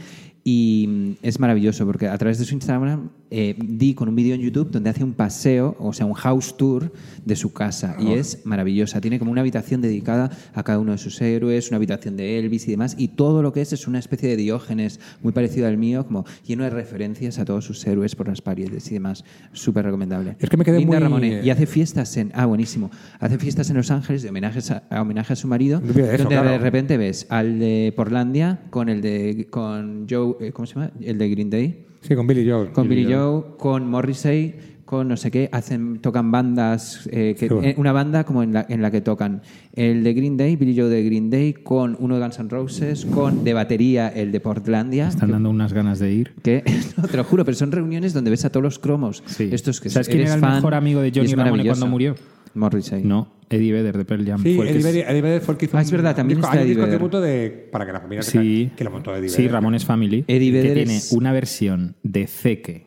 Y mm, es maravilloso porque a través de su Instagram eh, di con un vídeo en YouTube donde hace un paseo, o sea, un house tour de su casa. Y es maravillosa. Tiene como una habitación dedicada a cada uno de sus héroes, una habitación de Elvis y demás. Y todo lo que es es una especie de diógenes muy parecido al mío, como lleno de referencias a todos sus héroes por las paredes y demás. Súper recomendable. Es que me quedé Linda muy- Ramone. Y hace fiestas en. Ah, buenísimo. Hace fiestas en Los Ángeles de homenajes a, a homenaje a su marido. No olvides eso, donde claro. de repente ves al de Portlandia con el de. con Joe. Eh, ¿Cómo se llama? El de Green Day. Sí, con Billy Joe. Con Billy Joe, con Morrissey, con no sé qué. Hacen, tocan bandas. eh, que, Sí, bueno. eh, una banda como en la, en la que tocan el de Green Day, Billy Joe de Green Day, con uno de Guns N' Roses, con de batería el de Portlandia. Están dando unas ganas de ir. Que, no, te lo juro, pero son reuniones donde ves a todos los cromos. Sí. Estos que ¿Sabes quién era el fan mejor amigo de Johnny Ramone cuando murió? Morrissey. No, Eddie Vedder de Pearl Jam. Sí, fue el que Eddie s- Vedder, Eddie Vedder fue el que hizo Ah, es verdad, también disco- está hay un Eddie disco Vedder. tributo de, para que la familia Sí, sepa que lo montó Eddie sí, Vedder. Ramones Family, Eddie que Vedder tiene es- una versión de Zeke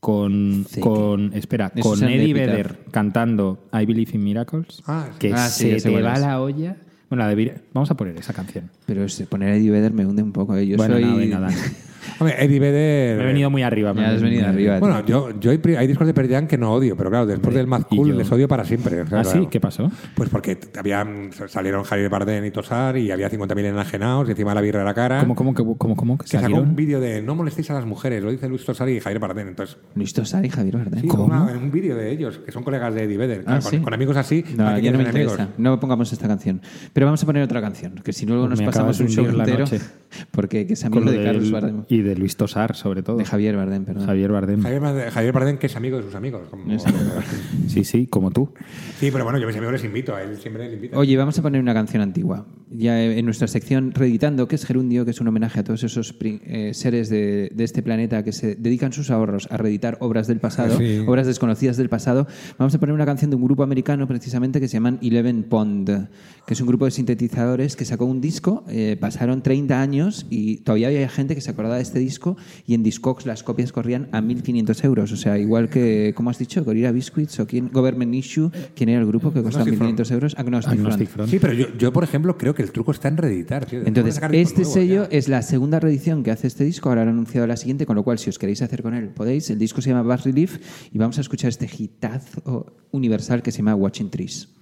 con, Zeke. con espera, Eso con es el de Eddie. Vedder cantando I Believe in Miracles, Ah, sí. que Ah, sí, se ya sé te cuál va es. la olla. Bueno, la de Vir- vamos a poner esa canción. Pero ese- poner a Eddie Vedder me hunde un poco. ¿eh? Yo bueno, soy... no, venga, dale. Hombre, Eddie Vedder. Me he venido muy arriba. me has venido arriba. Bueno, yo, yo hay, discos de Pearl Jam que no odio, pero claro, después del Mad Cool les odio para siempre. o sea, ¿Ah, sí? claro. ¿Qué pasó? Pues porque habían, salieron Javier Bardem y Tosar y había 50.000 enajenados y encima la birra a la cara. ¿Cómo, cómo, cómo, cómo, cómo? que sacó un vídeo de no molestéis a las mujeres, lo dice Luis Tosar y Javier Bardem. Entonces, Luis Tosar y Javier Bardem. sí, una- un vídeo de ellos, que son colegas de Eddie Vedder. Claro, Ah, con, ¿sí? con amigos así, No, ¿para qué ya no me interesa. No pongamos esta canción. Pero vamos a poner otra canción, que si no luego nos Me pasamos un show entero. Porque que es amigo de Carlos Bardem. Y de Luis Tosar, sobre todo. De Javier Bardem, perdón. Javier Bardem. Javier, Bardem- Javier Bardem, que es amigo de sus amigos. como-. Sí, sí, como tú. Sí, pero bueno, yo a mis amigos les invito, a él siempre les invito. Oye, vamos a poner una canción antigua. Ya en nuestra sección Reeditando, que es Gerundio, que es un homenaje a todos esos eh, seres de, de este planeta que se dedican sus ahorros a reeditar obras del pasado, Sí. obras desconocidas del pasado. Vamos a poner una canción de un grupo americano, precisamente, que se llaman Eleven Pond, que es un grupo de sintetizadores que sacó un disco, eh, pasaron 30 años y todavía había gente que se acordaba de este disco y en Discogs las copias corrían a 1.500 euros. O sea, igual que, ¿cómo has dicho? Gorilla Biscuits o quién? Government Issue, ¿quién era el grupo que costaba Agnostic 1.500 euros? Agnostic, Agnostic Front. Front. Sí, pero yo, yo, por ejemplo, creo que el truco está en reeditar. tío. Entonces, este sello ya. es la segunda reedición que hace este disco, ahora han anunciado la siguiente, con lo cual si os queréis hacer con él, podéis. El disco se llama Bass Relief y vamos a escuchar este hitazo universal que se llama Watching Trees.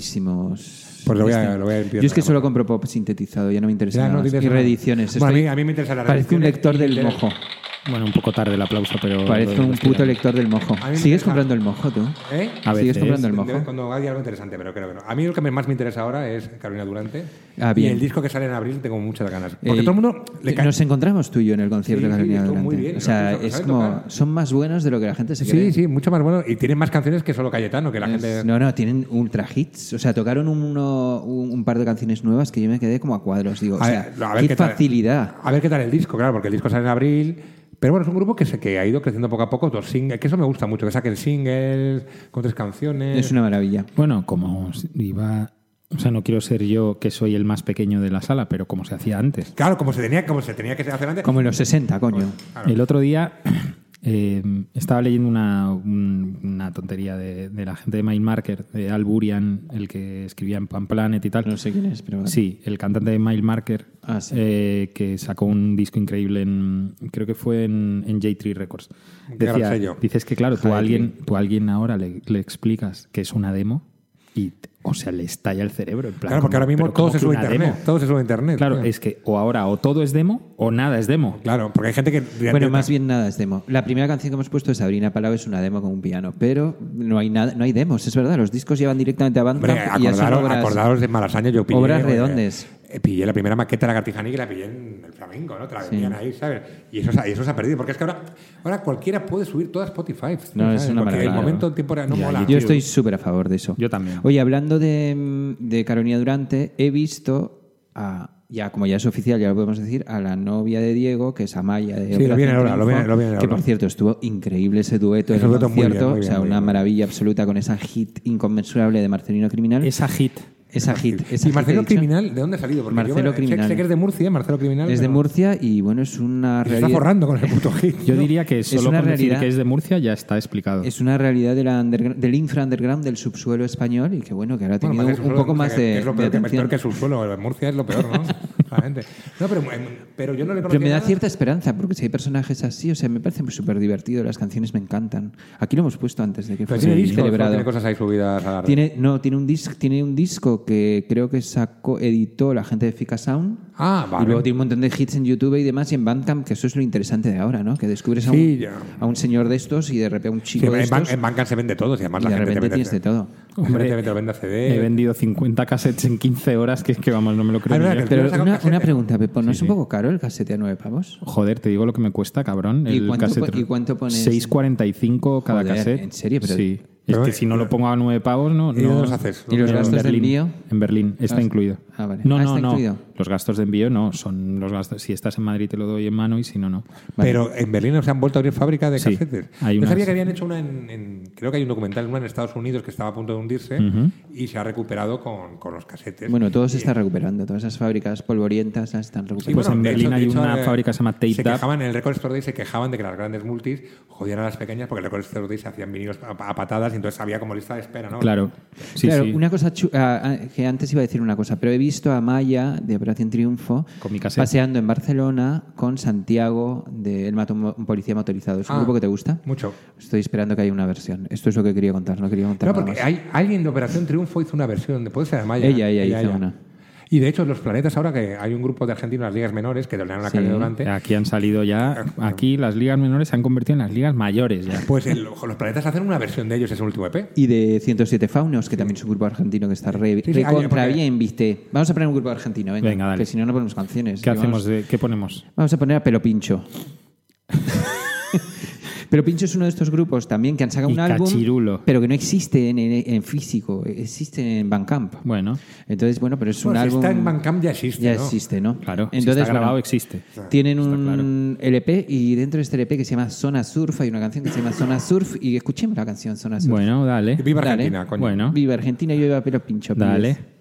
Enormísimos. Pues lo voy a- Este- lo voy a limpiar Yo es que solo compro pop sintetizado, ya no me interesa Ya, nada no más. Y reediciones. Bueno, a mí- estoy- a mí me interesa la Parece un lector del de- mojo. Bueno, un poco tarde el aplauso, pero. Parece un puto lector del mojo. A mí me ¿Sigues comprando el mojo tú? ¿Eh? A ¿Sigues comprando el mojo? cuando hay algo interesante, pero creo que no. A mí lo que me- más me interesa ahora es Carolina Durante. Ah, Y bien. el disco que sale en abril tengo muchas ganas. Porque Eh, todo el mundo le cae. Nos encontramos tú y yo en el concierto Sí, de sí, Carolina estuvo Durante. muy bien, o sea, es como. tocar. Son más buenos de lo que la gente se cree. Sí, sí, mucho más bueno. Y tienen más canciones que solo Cayetano, que la Es- gente. No, no, tienen ultra hits. O sea, tocaron uno- un, un par de canciones nuevas que yo me quedé como a cuadros. Digo, o A sea, ver, a ver qué qué tal. facilidad. A ver qué tal el disco, claro, porque el disco sale en abril. Pero bueno, es un grupo que, se, que ha ido creciendo poco a poco. Dos singles, que eso me gusta mucho, que saquen singles con tres canciones. Es una maravilla. Bueno, como iba. O sea, no quiero ser yo que soy el más pequeño de la sala, pero como se hacía antes. Claro, como se tenía, como se tenía que hacer antes. Como en los 60, coño. Claro. El otro día eh, estaba leyendo una, un- una tontería de, de la gente de Mindmarker, de Al Burian, el que escribía en Pan Planet y tal. No sé quién es, pero. Sí, el cantante de Mindmarker, Ah, sí. eh, que sacó un disco increíble en. Creo que fue en, en J3 Records. Gran Decía, dices que, claro, tú a alguien, tú a alguien ahora le, le explicas que es una demo y, o sea, le estalla el cerebro. En plan, Claro, porque como, ahora mismo ¿pero todo se sube a internet. demo? Todo se sube a internet. Claro, es que o ahora o todo es demo o nada es demo. Claro, porque hay gente que. Bueno, más bien nada es demo. La primera canción que hemos puesto es Sabrina Palau, es una demo con un piano, pero no hay nada, no hay demos, es verdad. Los discos llevan directamente a Hombre, Bandcamp y ya son acordaros, obras. acordaros de Malasaña, yo pillé. obras eh, redondes. eh, pillé la primera maqueta de la Gartijaní que la pillé en el flamenco, ¿no? Te la vendían ahí, ¿sabes? Y eso, se- y eso se ha perdido, porque es que ahora, ahora cualquiera puede subir toda Spotify. No, ¿sabes? es una Porque maravilla. El momento, el tiempo no Ya, mola. Yo estoy súper a favor de eso. Yo también. Oye, hablando de, de Carolina Durante, he visto a, ya como ya es oficial, ya lo podemos decir, a la novia de Diego, que es Amaya de Sí, lo viene ahora, lo viene- lo viene Que ahora. por cierto, estuvo increíble ese dueto en el dueto muy bien, concierto. muy bien, o sea, una bien. maravilla absoluta con esa hit inconmensurable de Marcelino Criminal. Esa hit. Esa hit. esa ¿Y hit Marcelo dicho. Criminal de dónde ha salido? Porque Marcelo yo, Criminal. Sé, que es de Murcia, Marcelo Criminal. Es de pero- Murcia y bueno, es una Se está realidad. forrando con el puto hit. Yo ¿no? diría que solo una con decir realidad. que es de Murcia ya está explicado. Es una realidad de la undergr- del infra underground, del subsuelo español y que bueno, que ahora ha Bueno, tenido que un poco más que- de, que es lo de peor, que, atención. peor que el subsuelo. Murcia es lo peor, ¿no? No, pero, em, pero yo no le Pero me da nada. cierta esperanza, porque si hay personajes así, o sea, me parece súper divertido, las canciones me encantan. Aquí lo hemos puesto antes de que Pero fuese tiene discos, celebrado. tiene cosas ahí subidas a la red. Tiene, no, tiene un, disc, tiene un disco que creo que sacó, editó la gente de Fika Sound. Ah, vale. Y luego tiene un montón de hits en YouTube y demás, y en Bandcamp, que eso es lo interesante de ahora, ¿no? Que descubres a, un, Sí, a un señor de estos y de repente a un Sí, chico de en, estos. en Bandcamp se vende todo, y además y la de gente te repente vende tienes de todo. Gente te vende- te vende CD. He vendido 50 cassettes en 15 horas, que es que vamos, no me lo creo Ah, verdad Pero un una, pregunta, Pepo, ¿no es un sí. poco caro el casete a nueve pavos? Joder, te digo lo que me cuesta, cabrón. ¿Y el cuánto cassette. y cuánto pones? 6,45 cada Joder, cassette. ¿en serio? Pero- sí. Es que eh, si no lo pongo a 9 pavos, no. ¿Y no los haces? ¿Y los En gastos de Berlín. envío? En Berlín, está Ah, incluido. ah, vale. No, Ah, no, está no. incluido. Los gastos de envío no, son los gastos. Si estás en Madrid te lo doy en mano y si no, no. Pero en Berlín se han vuelto a abrir fábrica de Sí, casetes. hay Yo unas- sabía que habían hecho una en, en- Creo que hay un documental, una en Estados Unidos que estaba a punto de hundirse y se ha recuperado con, con los casetes. Bueno, todo se está recuperando. Todas esas fábricas polvorientas las están Sí, recuperando. Pues en Berlín hay de una eh, fábrica que se llama Tape Se quejaban, en el Record Store Day se quejaban de que las grandes multis jodían a las pequeñas porque el Record Store Day se hacían vinilos a, a patadas y entonces había como lista de espera, ¿no? Claro. Sí, claro, sí. una cosa ah, ah, que antes iba a decir una cosa, pero he visto a Maya de Operación Triunfo, paseando en Barcelona con Santiago de El Mato, un policía motorizado. ¿Es un Ah. grupo que te gusta? Mucho. Estoy esperando que haya una versión. Esto es lo que quería contar, no quería contar No, nada porque más. hay, alguien de Operación Triunfo hizo una versión, de- puede ser Amaya. Ella, ella hizo una. Y de hecho, los planetas ahora que hay un grupo de argentinos en las ligas menores que dominaron la Sí. calle durante. Aquí han salido ya, aquí las ligas menores se han convertido en las ligas mayores ya. Pues el- los planetas hacen una versión de ellos, es el último EP. Y de 107 Faunos, que también es un grupo argentino que está re, Sí, sí, re contra porque- bien, viste. Vamos a poner un grupo argentino, venga. Venga, dale. Que si no, no ponemos canciones. ¿Qué hacemos? De, ¿Qué ponemos? vamos a poner a Pelo Pincho. Pelo Pincho es uno de estos grupos también que han sacado Y un álbum, pero que no existe en, en- en físico, existe en Bandcamp. Bueno, Entonces, bueno, pero es un Bueno, si álbum... está en Bandcamp ya existe, Ya ¿no? existe, ¿no? claro. si Entonces, está grabado bueno, existe. Tienen Está un LP y dentro de este LP que se llama Zona Surf hay una canción que se llama Zona Surf y escuchemos la canción Zona Surf. Bueno, dale. Viva Dale. Argentina, coño. Bueno, Viva Argentina, yo iba a Pelo Pincho. dale. pibes.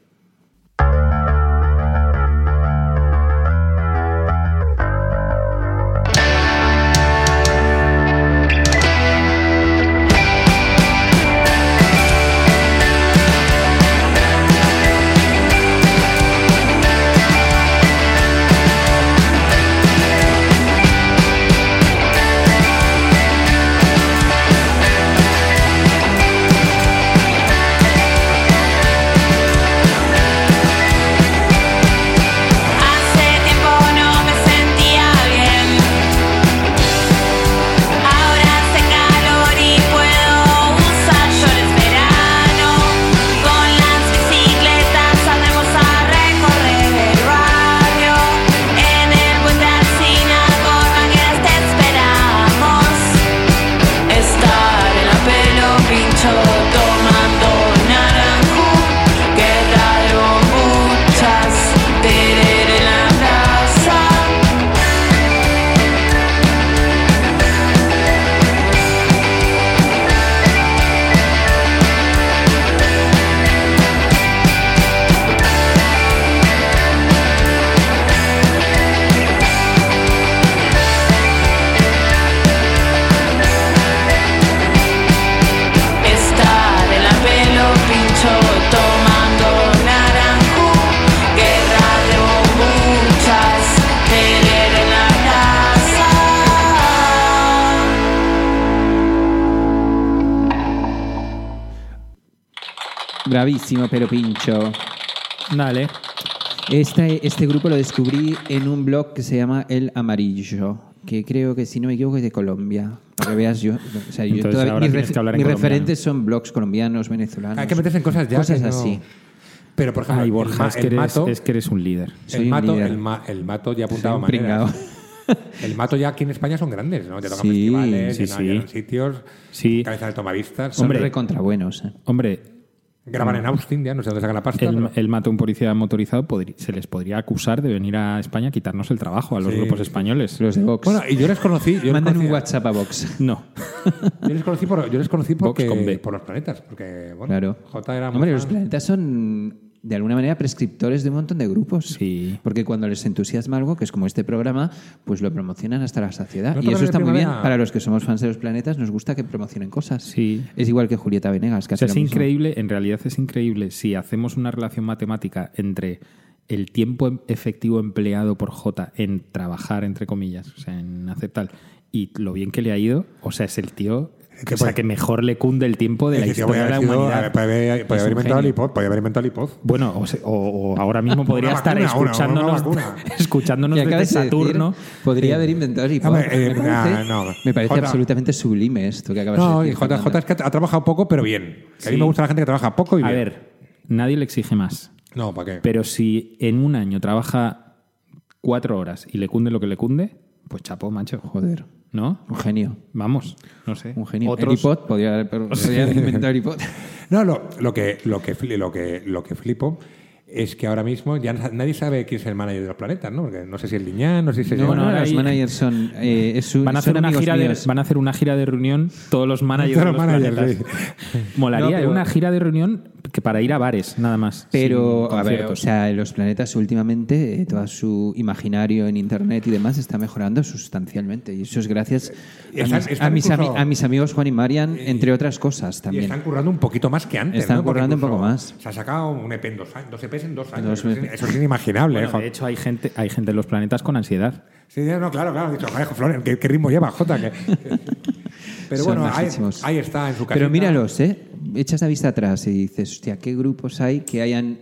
Bravísimo Pelo Pincho. Dale. Este, este grupo lo descubrí en un blog que se llama El Amarillo, que creo que, si no me equivoco, es de Colombia. Para que veas yo. O sea, yo Entonces todavía- ahora mis tienes ref- que hablar en mis colombiano. referentes son blogs colombianos, venezolanos. Hay que meterse en cosas ya. Cosas que no- así. Pero, por ejemplo, Ay, el, Borja, ma- es que, el eres, mato, es que eres un líder. Soy el, un mato, líder. el, ma- el mato ya Soy apuntaba un maneras. pringao. El mato ya aquí en España son grandes, ¿no? Ya tocan Sí, festivales, sí, llenan- sí. llenan sitios, Sí. cabeza de tomavistas. Son Hombre. recontra buenos. eh. Hombre, Graban en Austin, ya no sé dónde sacan la pasta. el, pero- el mato a un policía motorizado se les podría acusar de venir a España a quitarnos el trabajo a los Sí, grupos españoles. Los de Vox. Bueno, y yo les conocí. Yo les Manden un WhatsApp a Vox. No. Yo les conocí por, yo les conocí porque, con B. por los planetas, porque bueno, Claro. J era muy Hombre, los planetas son de alguna manera prescriptores de un montón de grupos. Sí. Porque cuando les entusiasma algo, que es como este programa, pues lo promocionan hasta la saciedad. ¿No y eso está muy bien. Para los que somos fans de los planetas, nos gusta que promocionen cosas. Sí. Es igual que Julieta Venegas, que O sea, hace es increíble, en realidad es increíble si hacemos una relación matemática entre el tiempo em- efectivo empleado por J en trabajar, entre comillas, o sea, en hacer tal, y lo bien que le ha ido, o sea, es el tío Que o sea, puede- que mejor le cunde el tiempo de la historia de la humanidad. Haber, podía Es haber inventado el iPod, podía haber inventado el iPod. Bueno, o, se- o- o ahora mismo podría estar vacuna, una- una escuchándonos, escuchándonos. Saturno. Podría haber inventado el iPod. Eh, me parece, nah, no. me parece Jota- absolutamente sublime esto que acabas de No, y decir. J, Fernando. J es que ha trabajado poco, pero bien. A mí me gusta la gente que trabaja poco y A bien. ver, nadie le exige más. No, ¿para qué? Pero si en un año trabaja cuatro horas y le cunde lo que le cunde, pues chapo, macho. Joder, ¿No? un genio. Vamos, no sé. Un genio. Otros- El iPod, podría haber, podría iPod. No, lo, lo, que, lo, que, lo, que, lo que flipo es que ahora mismo ya na- nadie sabe quién es el manager de los planetas, ¿no? Porque no sé si es Liñán, no sé si es... No, no, los ahí- managers son, eh, es un- Van a, son hacer una gira de, van a hacer una gira de reunión todos los managers Todos de los los managers, planetas. Molaría No, pero- una gira de reunión que para ir a bares, nada más. Pero, a ver, o sea, los planetas últimamente, eh, todo su imaginario en Internet y demás está mejorando sustancialmente. Y eso es gracias a, Están- mis, están a mis a mis amigos Juan y Marian, entre otras cosas Y también. están currando un poquito más que antes. Están ¿no? Currando un poco más. Se ha sacado un EP en dos años, dos EPs en dos años. Dos eso, es, inimaginable. Bueno, ¿eh, de hecho, hay gente, hay gente en los planetas con ansiedad. Sí, no, claro, claro. Dicho, joder, Florian, ¿qué, qué ritmo lleva, Jota? Que- Pero Son bueno, ahí, está en su casa. Pero míralos, ¿eh? Echas la vista atrás y dices, hostia, ¿qué grupos hay que hayan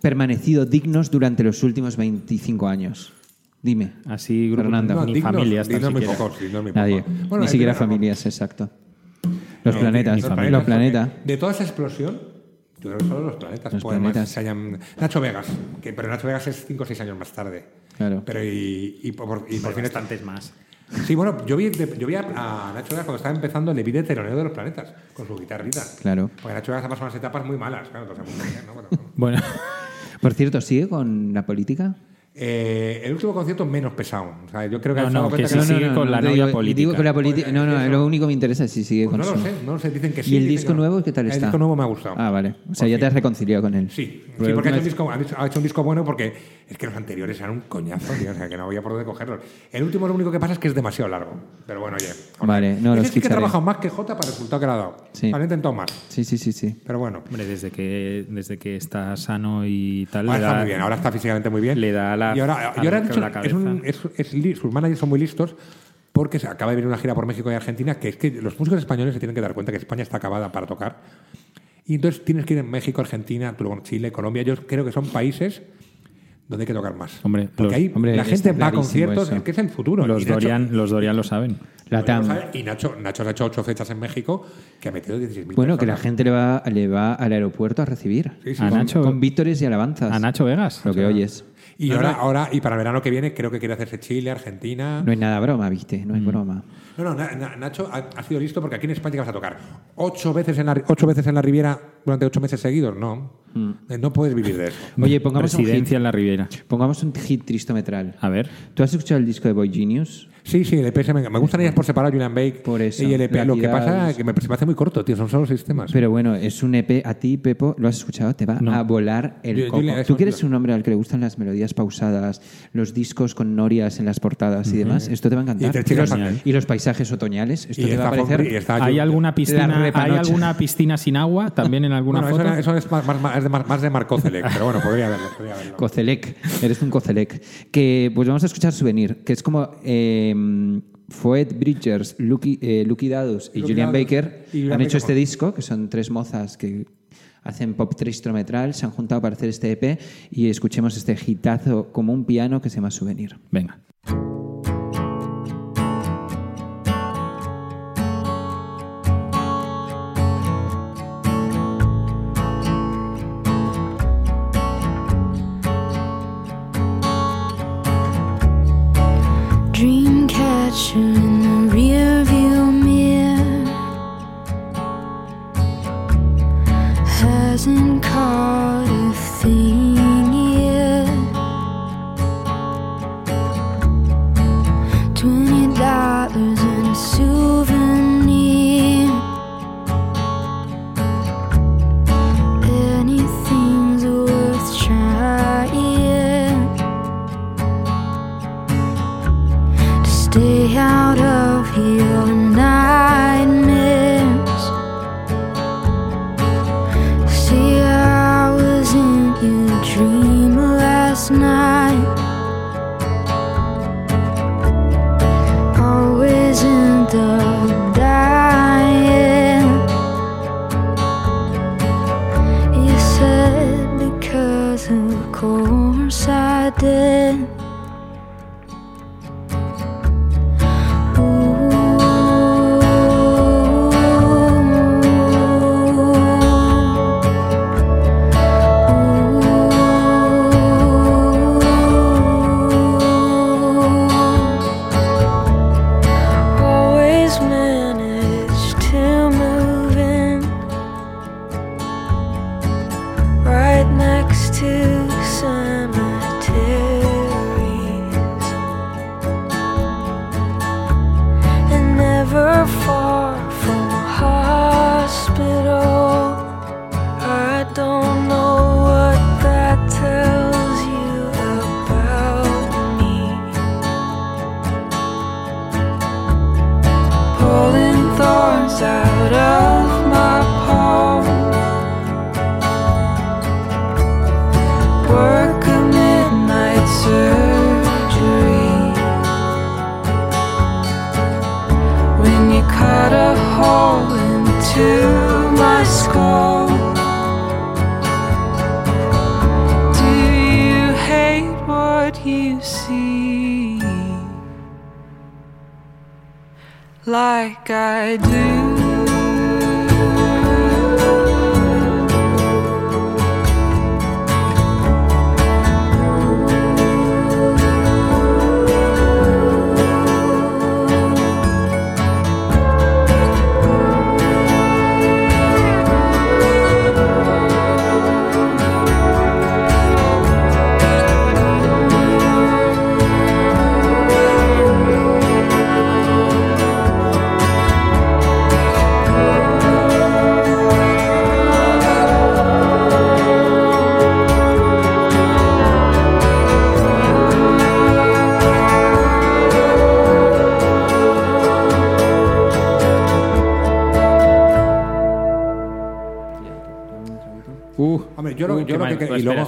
permanecido dignos durante los últimos 25 años? Dime. Así, grupos, Fernando. ni dignos- familias dignos muy siquiera. pocos, dignos muy Nadie. Bueno, Ni siquiera familias, exacto. Los No, planetas. Los planetas, De toda esa explosión, yo creo que solo los planetas. Los planetas. se hayan- Nacho Vegas, que, pero Nacho Vegas es 5 o 6 años más tarde. Claro. Pero y, y por, y por fin bastantes más. Sí, bueno, yo vi, yo vi a, a Nacho Vegas cuando estaba empezando, le vi de teronero de los planetas, con su guitarrita. Claro. Porque Nacho Vegas ha pasado unas etapas muy malas, claro, entonces, muy bien, ¿no? Bueno, Bueno, Por cierto, ¿sigue con la política? Eh, el último concierto menos pesado. O sea, yo creo que No, no, que sí sigue con la novia digo, política. Digo con la política. No, no, lo único que me interesa es si sigue Pues con no lo sé, no lo sé, dicen que sí. ¿Y el disco que no. nuevo qué tal está? El disco nuevo me ha gustado. Ah, vale. O sea, ya te has reconciliado con él. Sí, sí porque ha hecho, un disco, ha hecho- un disco bueno porque es que los anteriores eran un coñazo, tío, o sea, que no había por dónde cogerlos. El último lo único que pasa es que es demasiado largo. Pero bueno, oye. Vale, no, lo ese sí que ha trabajado más que Jota para el resultado que le ha dado. Sí. Vale, intentado más. Sí, sí, sí, sí. Pero bueno. hombre, desde que, desde que está sano y tal. Ahora está muy bien, ahora está físicamente muy bien. le da Y ahora, y ahora la cabeza. es un- es- es sus managers son muy listos porque se acaba de venir una gira por México y Argentina, que es que los músicos españoles se tienen que dar cuenta que España está acabada para tocar. Y entonces tienes que ir en México, Argentina, luego Chile, Colombia. Yo creo que son países donde hay que tocar más. Hombre, porque los- ahí hombre, la gente va a conciertos, eso. es que es el futuro. Los Y Nacho- Dorian, los Dorian lo saben. La TAM. Y Nacho, Nacho ha hecho ocho fechas en México que ha metido 16.000 Bueno, que la personas. gente le va, le va al aeropuerto a recibir. Sí, sí, A con- Nacho- Con vítores y alabanzas. A Nacho Vegas. Lo que oyes. Y No, ahora, no. ahora, y para el verano que viene, creo que quiere hacerse Chile, Argentina. No hay nada broma, viste, no hay broma. No, no, Na- Na- Nacho ha, ha sido listo porque aquí en España ¿qué vas a tocar ocho veces en la, ocho veces en la Riviera durante ocho meses seguidos. No, Eh, no puedes vivir de eso. Oye, pongamos un, hit, Residencia en la Riviera. pongamos un hit tristometral. A ver. ¿Tú has escuchado el disco de Boy Genius? Sí, sí, el EP se me, me gustan ellas por separado, Julian Bake Por eso, y el EP. Lo que pasa es que me, se me hace muy corto, tío, son solo seis temas. Pero bueno, es un EP. A ti, Pepo, ¿lo has escuchado? Te va No. a volar el Yo- coco. Tú que eres un hombre al que le gustan las melodías pausadas, los discos con norias en las portadas y demás, esto te va a encantar. Y los, genial. y los paisajes otoñales, esto y te va a parecer... ¿Hay alguna piscina, ¿hay alguna piscina sin agua también en alguna Bueno, foto? eso, eso es más, más- más- es de, más de Marcocelec, pero bueno, podría verlo. Podría verlo. Cocelec, eres un Cocelec. Que pues vamos a escuchar Souvenir, que es como eh, Foet Bridgers, Lucky, eh, Lucky Dawes y Lucky Julian Baker y han hecho este disco, que son tres mozas que hacen pop tristrometral, se han juntado para hacer este EP y escuchemos este hitazo como un piano que se llama Souvenir. Venga.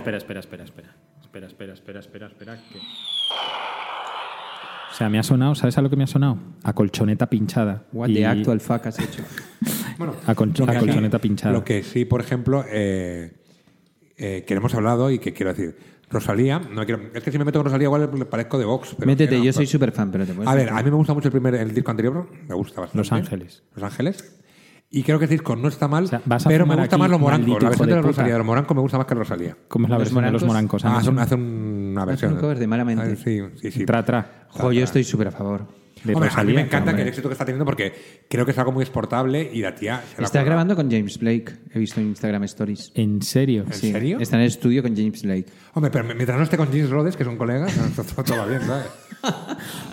Espera, espera, espera, espera, espera. Espera, espera, espera, espera, que- O sea, me ha sonado, ¿sabes a lo que me ha sonado? A colchoneta pinchada. What Y- the actual fuck has hecho? Bueno, A, colchoneta pinchada. Lo que sí, por ejemplo, eh, eh, que hemos hablado y que quiero decir, Rosalía, no quiero, es que si me meto con Rosalía igual le parezco de Vox. Pero Métete, que no, yo soy súper fan, pero te puedes A ver, a mí me gusta mucho el primer el disco anterior, me gusta bastante. Los Ángeles. Los Ángeles. Y creo que el disco no está mal, sea, vas a pero me gusta más los morancos. La versión de, Rosalía de los morancos me gusta más que Rosalía. ¿Cómo es la Los versión de los morancos? Ah, hace, una versión. un cover de Malamente. Ah, sí, sí, sí. Tra, tra. Jo, yo estoy súper a favor. De Hombre, a mí me encanta que el éxito que está teniendo porque creo que es algo muy exportable y la tía se la Está grabando con James Blake, he visto en Instagram Stories. ¿En serio? ¿En Sí, serio? Está en el estudio con James Blake. Hombre, pero mientras no esté con James Rhodes, que es un colega, todo, todo va bien, ¿sabes?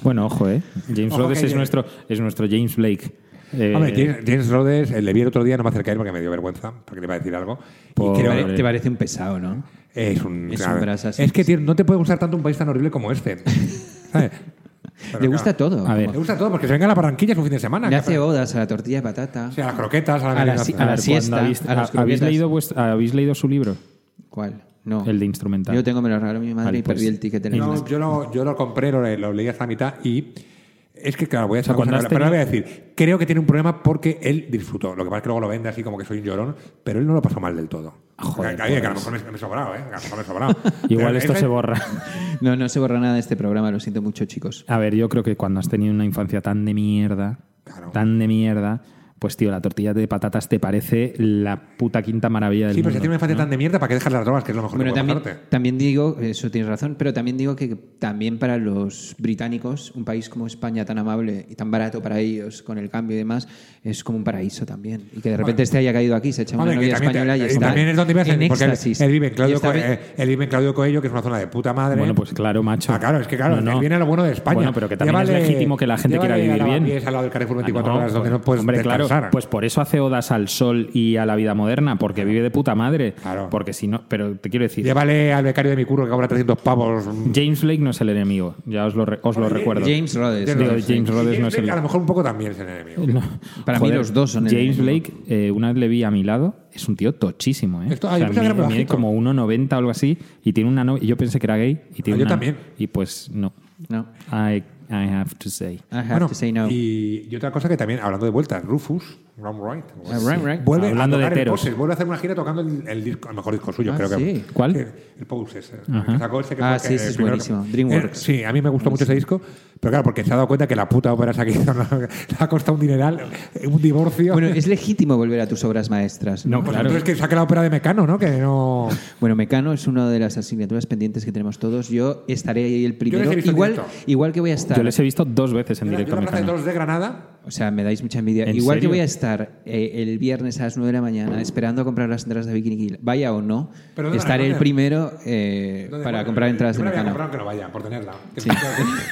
Bueno, ojo, ¿eh? James Ojo Rhodes es nuestro, es nuestro James Blake. Eh, Hombre, James, James Rhodes, eh, le vi el otro día, no me acerqué a él porque me dio vergüenza, porque le iba a decir algo. Por- Y creo pare- Te parece un pesado, ¿no? es un... es claro, un brasas. es que tío, no te puede gustar tanto un país tan horrible como este. ¿Sabes? Pero, Le gusta claro, todo. A ver. Le gusta todo, porque se venga a la Barranquilla es un fin de semana. Le ¿qué hace odas a la tortilla de patata. Sí, a las croquetas, a la A la si- a la siesta, habéis, a las ha- ¿habéis, croquetas. leído ¿Habéis leído su libro? ¿Cuál? No. El de instrumental. Yo tengo, me lo regaló mi madre Vale, y pues, perdí el ticket el No, yo, lo, yo lo compré, lo, lo leí hasta la mitad y es que, claro, voy a sea, echar cuando pero ahora voy a tenido- decir, creo que tiene un problema porque él disfrutó. Lo que pasa es que luego lo vende así como que soy un llorón, pero él no lo pasó mal del todo. Joder, que, que a lo mejor me, me he sobrado, ¿eh? A lo mejor me he sobrado. Igual esto ese- se borra. No, no se borra nada de este programa, lo siento mucho, chicos. A ver, yo creo que cuando has tenido una infancia tan de mierda, Claro. tan de mierda, pues tío, la tortilla de patatas te parece la puta quinta maravilla del Sí, pero si mundo. tiene una infancia tan de mierda, ¿para qué dejar las drogas? Que es lo mejor Bueno, que también, pasarte. también digo, eso tienes razón, pero también digo que también para los británicos, un país como España tan amable y tan barato para ellos con el cambio y demás, es como un paraíso también. Y que de repente este haya caído aquí, se echa una Hombre, que novia española y y está también es donde vives, en porque él, éxtasis. él vive en Claudio, Y Co- eh, él vive en Claudio Coello, que es una zona de puta madre. Bueno, pues claro, macho. Ah, claro, es que claro, No, no. viene lo bueno de España. Bueno, pero que también Llévale- es legítimo que la gente quiera vivir a bien. Al lado del Carrefour 24 Ah, no, horas, donde no puedes Hombre, claro, pues por eso hace odas al sol y a la vida moderna, porque vive de puta madre. Claro. Porque si no, pero te quiero decir, Llévale al becario de mi curro que cobra 300 pavos. James Blake no es el enemigo, ya os lo, re- os lo recuerdo. James Rhodes. Digo, ¿no? James Rhodes no es el A lo mejor un poco también es el enemigo. No. Para mí los dos son el James enemigo. Blake, eh, una vez le vi a mi lado, es un tío tochísimo, ¿eh? Esto- ah, O yo sea, mide- mide como 1,90 o algo así y tiene una novia. y Yo pensé que era gay y tiene Ah, yo una- también. Y pues no. No. I, I have to say. I have Bueno, to say no. y, y otra cosa que también, hablando de vueltas, Rufus, Ram Wright, Ah, Ram Wright. vuelve Hablando a de tocar el heteros. Poses, vuelve a hacer una gira tocando el, el disco, el mejor disco suyo, Ah, creo que. sí. ¿Cuál? que- El Poses. Ajá. que sacó ese que Ah, sí, el es buenísimo. que- DreamWorks. Eh, sí, a mí me gustó mucho ese disco, pero claro, porque se ha dado cuenta que la puta ópera hizo ¿no? le ha costado un dineral, un divorcio. Bueno, es legítimo volver a tus obras maestras. No, Pues claro. entonces que saque la ópera de Mecano, ¿no? Que no. Bueno, Mecano es una de las asignaturas pendientes que tenemos todos. Yo estaré ahí el primero. les he visto en Igual, igual que voy a estar. Yo les he visto dos veces en Yo directo. de Mecano. toros de Granada. O sea, me dais mucha envidia. ¿En Igual que voy a estar eh, el viernes a las 9 de la mañana esperando a comprar las entradas de Bikini Kill, vaya o no, Pero ¿dónde estaré el primero eh, para Bueno, comprar entradas yo de comprar aunque no vaya, por tenerla. Que,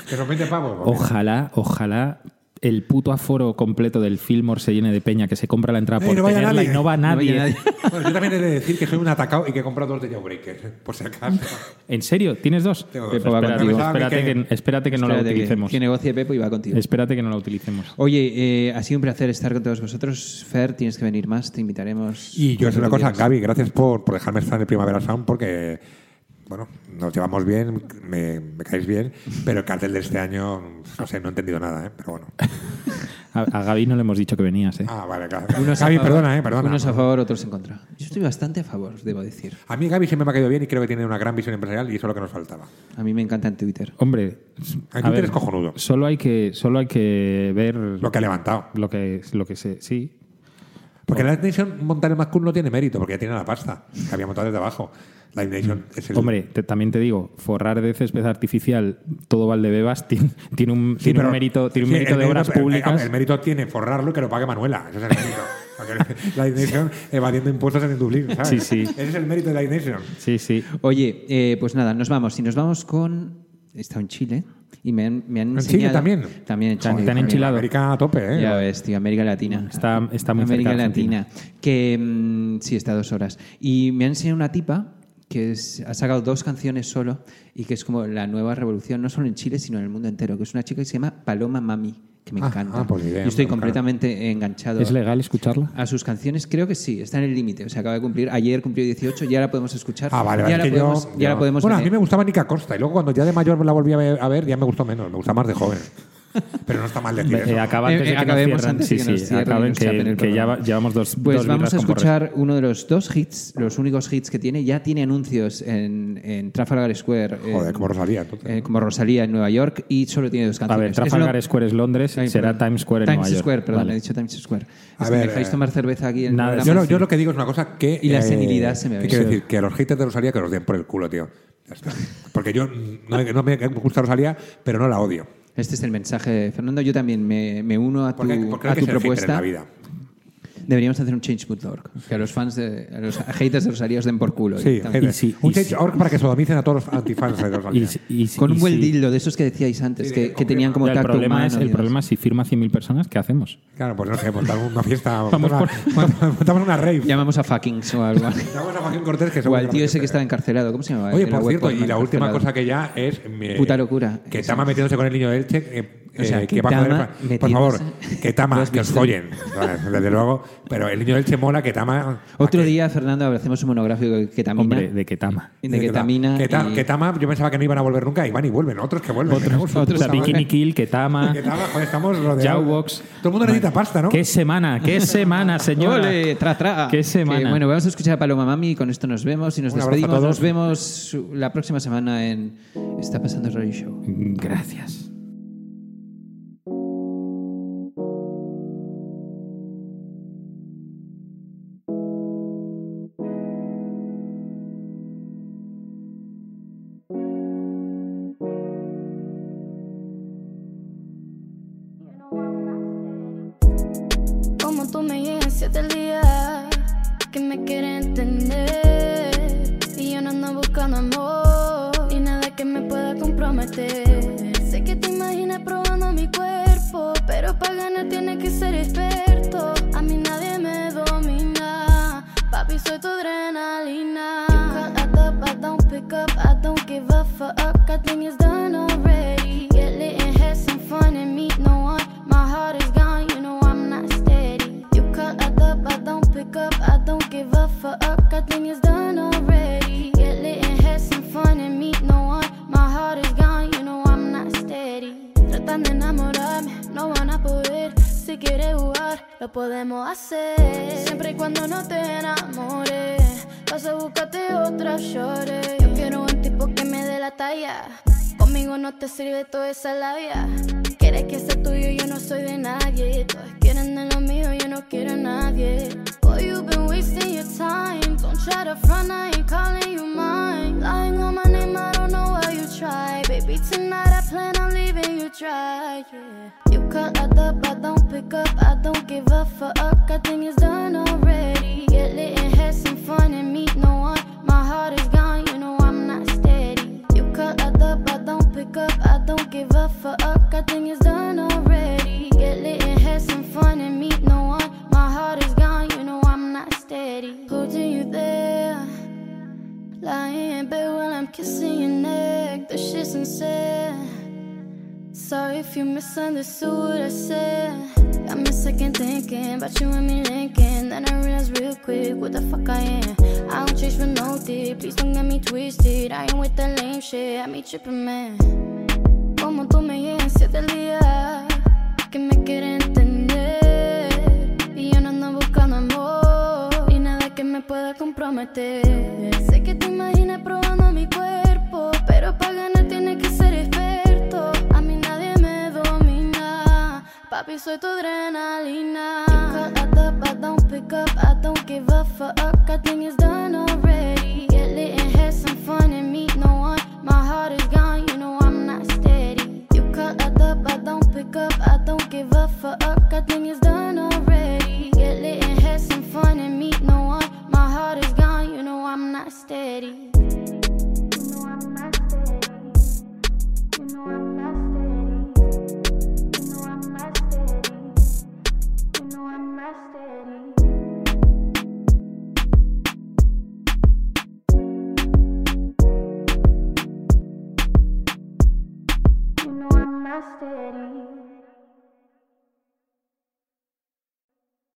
que son 20 pavos. porque- Ojalá, ojalá el puto aforo completo del Fillmore se llene de peña que se compra la entrada Eh, por no vaya tenerla nadie. y no va No nadie. Bueno, yo también he de decir que soy un atacado y que he comprado dos de Jawbreaker, por si acaso. ¿En serio? ¿Tienes dos? Tengo dos. Pepo espérate, contigo. espérate Pensaba que, que- espérate que no la Espérate que- utilicemos. Que negocie Pepo y va contigo. Espérate que no la utilicemos. Oye, eh, ha sido un placer estar con todos vosotros. Fer, tienes que venir más, te invitaremos. Y yo sé una cosa. Gaby, gracias por, por dejarme estar en el Primavera Sound porque, bueno, nos llevamos bien, me, me caéis bien, pero el cartel de este año, no sé, no he entendido nada, ¿eh? pero bueno. A, a Gaby no le hemos dicho que venías, ¿eh? Ah, vale, claro. Unos Gaby, a favor, perdona, eh, perdona. Unos a favor, otros en contra. Yo estoy bastante a favor, debo decir. A mí Gaby siempre me ha caído bien y creo que tiene una gran visión empresarial y eso es lo que nos faltaba. A mí me encanta en Twitter. Hombre, En Twitter ver, es cojonudo. Solo hay que, solo hay que ver Lo que ha levantado. lo que, lo que se, sí. Porque la Live Nation montar el más cool no tiene mérito, porque ya tiene la pasta que había montado desde abajo. Live Nation es el. Hombre, te- también te digo, forrar de césped artificial todo Valdebebas tiene, tiene un, Sí, tiene un pero- mérito, tiene un sí, mérito el de obras el- el- públicas. El, mérito tiene forrarlo y que lo pague Manuela. Ese es el mérito. Porque Live Nation evadiendo impuestos en el Dublín, ¿sabes? Sí, sí. Ese es el mérito de Live Nation. Sí, sí. Oye, eh, pues nada, nos vamos. Si nos vamos con. He estado en Chile y me han, me han ¿En Chile enseñado. también? También en Chile. ¿Te han también. enchilado? América a tope, ¿eh? Ya ves, tío, América Latina. Está- está muy América cerca. Latina. Que mm, sí, está a dos horas. Y me han enseñado una tipa que es- ha sacado dos canciones solo y que es como la nueva revolución, no solo en Chile, sino en el mundo entero. Que es una chica que se llama Paloma Mami, que me Ah, encanta. ah, pues idea, Yo estoy a completamente enganchado. ¿Es legal escucharla? A sus canciones creo que sí, está en el límite. O sea, acaba de cumplir. Ayer cumplió 18, ya la podemos escuchar. Ah, vale, ya vale. la es que podemos, yo, ya la yo- podemos Bueno, a ver. mí me gustaba Nica Costa y luego cuando ya de mayor la volví a a ver, ya me gustó menos. Me gusta más de joven. Pero no está mal decir Eh, eso. acaba antes Eh, de que acabemos cierren. antes Sí, de que nos sí, y acaben que, que ya va- llevamos dos Pues dos vamos a escuchar uno de los dos hits, los únicos hits que tiene. Ya tiene anuncios en, en Trafalgar Square. Joder, en- como Rosalía, entonces. eh, como Rosalía en Nueva York y solo tiene dos A canciones. ver, Es Trafalgar lo- Square es Londres, Ay, será perdón. Times Square en Times Nueva York. Square, perdón, Vale. he dicho Times Square. A Es que ver, me dejáis eh, tomar cerveza aquí en el nada. Yo lo, Sí. yo lo que digo es una cosa que. eh, Y la senilidad se me ¿qué ve. quiero Sí. decir? Que a los haters de Rosalía que los den por el culo, tío. Porque yo no, no me gusta Rosalía, pero no la odio. Este es el mensaje, Fernando. Yo también me, me uno a tu, a tu en propuesta. la vida. Deberíamos hacer un change.org. Que a los fans de a los haters de Rosalía os den por culo. Sí, Y un change.org para que sodomicen a todos los antifans de Y, Rosalía. si- y si- Con un buen si- dildo, de esos que decíais antes, Sí, que, que tenían como Ya, el tacto problema humano es el problema es si firma 100.000 personas, ¿qué hacemos? Claro, pues no sé, montamos una fiesta. Vamos montamos una, montamos una rave. Llamamos a fuckings o algo. Llamamos a Joaquín Cortés, que o al tío ese que estaba encarcelado. ¿Cómo se llamaba? Oye, por cierto, y la última cosa que ya es. mi- Puta locura. Que Esa. Tama metiéndose con el niño de Elche. Eh, O sea, eh, que va a Por favor, que Tama, ¿Lo has que os follen. Desde luego. Pero el niño de Elche mola, que Tama. Otro que- día, Fernando, hacemos un monográfico de ketamina. Hombre, de Ketama. de que ketamina. Que, ta- y- que Tama, yo pensaba que no iban a volver nunca y van y vuelven. Otros que vuelven. otros O sea, Ketama. Bikini Kill, Ketama, Que Tama, joder, estamos rodeados. Jawbox. Todo el mundo necesita pasta, ¿no? ¡Qué semana! ¡Qué semana, señora! ¡Ole! ¡Tra, tra! ¡Qué semana! Que, bueno, vamos a escuchar a Paloma Mami y con esto nos vemos y nos Un abrazo a despedimos. todos. Nos vemos la próxima semana en Está pasando el Radio Show. Gracias. Dry. Yeah. You call up, I don't pick up, I don't give a fuck. I think it's done already. Get lit and have some fun and meet no one. My heart is gone, you know I'm not steady. You call up, I don't pick up, I don't give a fuck. I think it's Sorry if you misunderstood. I said, got me second thinking about you and me linking. Then I realized real quick what the fuck I am. I don't chase for no dick, please don't get me twisted. I ain't with that lame shit, I me tripping, man. Como tú me llegas siete días, que me quieren entender. Y yo no ando buscando amor, y nada que me pueda comprometer. Sé que te imaginas probando mi cuerpo, pero para ganar tiene que ser experto. Papi soy tu adrenalina. Call at up, I don't pick up, I don't give a fuck. I think it's done already. Get lit and have some fun and meet no one. My heart is gone, you know I'm not steady. You call at up, I don't pick up, I don't give a fuck. I think it's done already. Get lit and have some fun and meet no one. My heart is gone, you know I'm not steady. You know I'm not steady. You know I'm not steady.